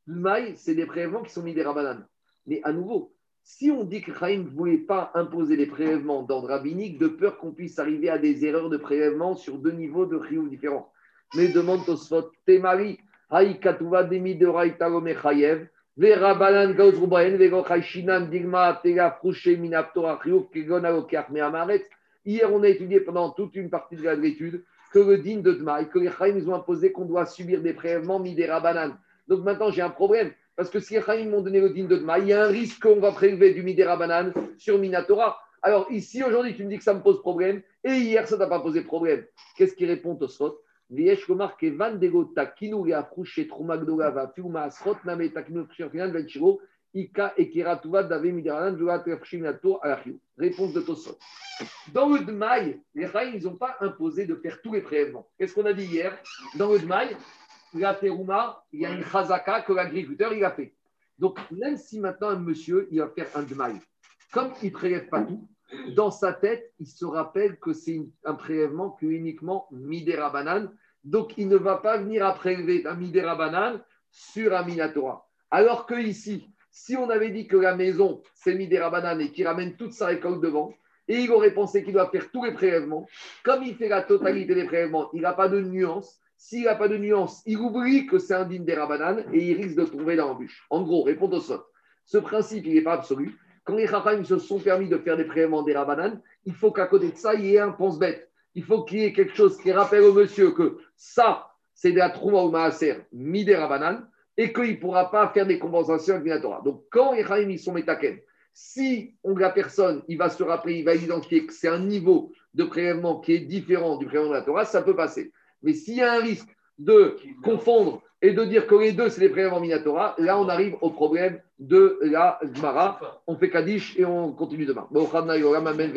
Dmaï, c'est des prélèvements qui sont Midera banane. Mais à nouveau, si on dit que Chaim ne voulait pas imposer les prélèvements d'ordre rabbinique, de peur qu'on puisse arriver à des erreurs de prélèvement sur deux niveaux de Rioux différents. Mais demande Tosfot, Temari, Haïkatouva demi de Raïtalo Mechayev, Vera Balan Gauz Rubaen, Vego Chaishinan, Digma, Tega, Frouché, Minaptora, Ryuk, Kegon, Alokiach, Meamaret. Hier, on a étudié pendant toute une partie de l'étude que le digne de Dmaï, que les Chaim nous ont imposé qu'on doit subir des prélèvements Midera Banane. Donc maintenant, j'ai un problème. Parce que si les Chaim m'ont donné le digne de Dmaï, il y a un risque qu'on va prélever du Midera Banane sur Minatora. Alors ici, aujourd'hui, tu me dis que ça me pose problème. Et hier, ça t'a pas posé problème. Qu'est-ce qui répond Tosfot Viesh Komar Kevan Degota Gafrouche Trumagdogava Fiuma Asrot Name Venchiro Ika et Kiratuva d'Ave Réponse de Tosot. Dans le Dmaï, les Raïs, ils n'ont pas imposé de faire tous les prélèvements. Qu'est-ce qu'on a dit hier? Dans le Dmaï, la il y a une Chazaka que l'agriculteur, il a fait. Donc, même si maintenant un monsieur, il va faire un Dmaï, comme il ne prélève pas tout, dans sa tête, il se rappelle que c'est un prélèvement que uniquement Midera Banane donc, il ne va pas venir à prélever un Midera banane sur un Minatora. Alors que ici, si on avait dit que la maison, c'est Midera banane et qu'il ramène toute sa récolte devant, et il aurait pensé qu'il doit faire tous les prélèvements, comme il fait la totalité des prélèvements, il n'a pas de nuance. S'il n'a pas de nuance, il oublie que c'est un digne des banane et il risque de tomber dans l'embûche. En gros, répondre au sol. Ce principe, il n'est pas absolu. Quand les Chachamim se sont permis de faire des prélèvements des Rabanan, il faut qu'à côté de ça, il y ait un pense-bête il faut qu'il y ait quelque chose qui rappelle au monsieur que ça, c'est de la trouma ou maaser, midera banane, et qu'il ne pourra pas faire des compensations avec Minatora. Donc, quand les ils sont métaken, si on, la personne, il va se rappeler, il va identifier que c'est un niveau de prélèvement qui est différent du prélèvement de la Torah, ça peut passer. Mais s'il y a un risque de confondre et de dire que les deux, c'est les prélèvements Minatora, là, on arrive au problème de la Gemara. On fait Kaddish et on continue demain.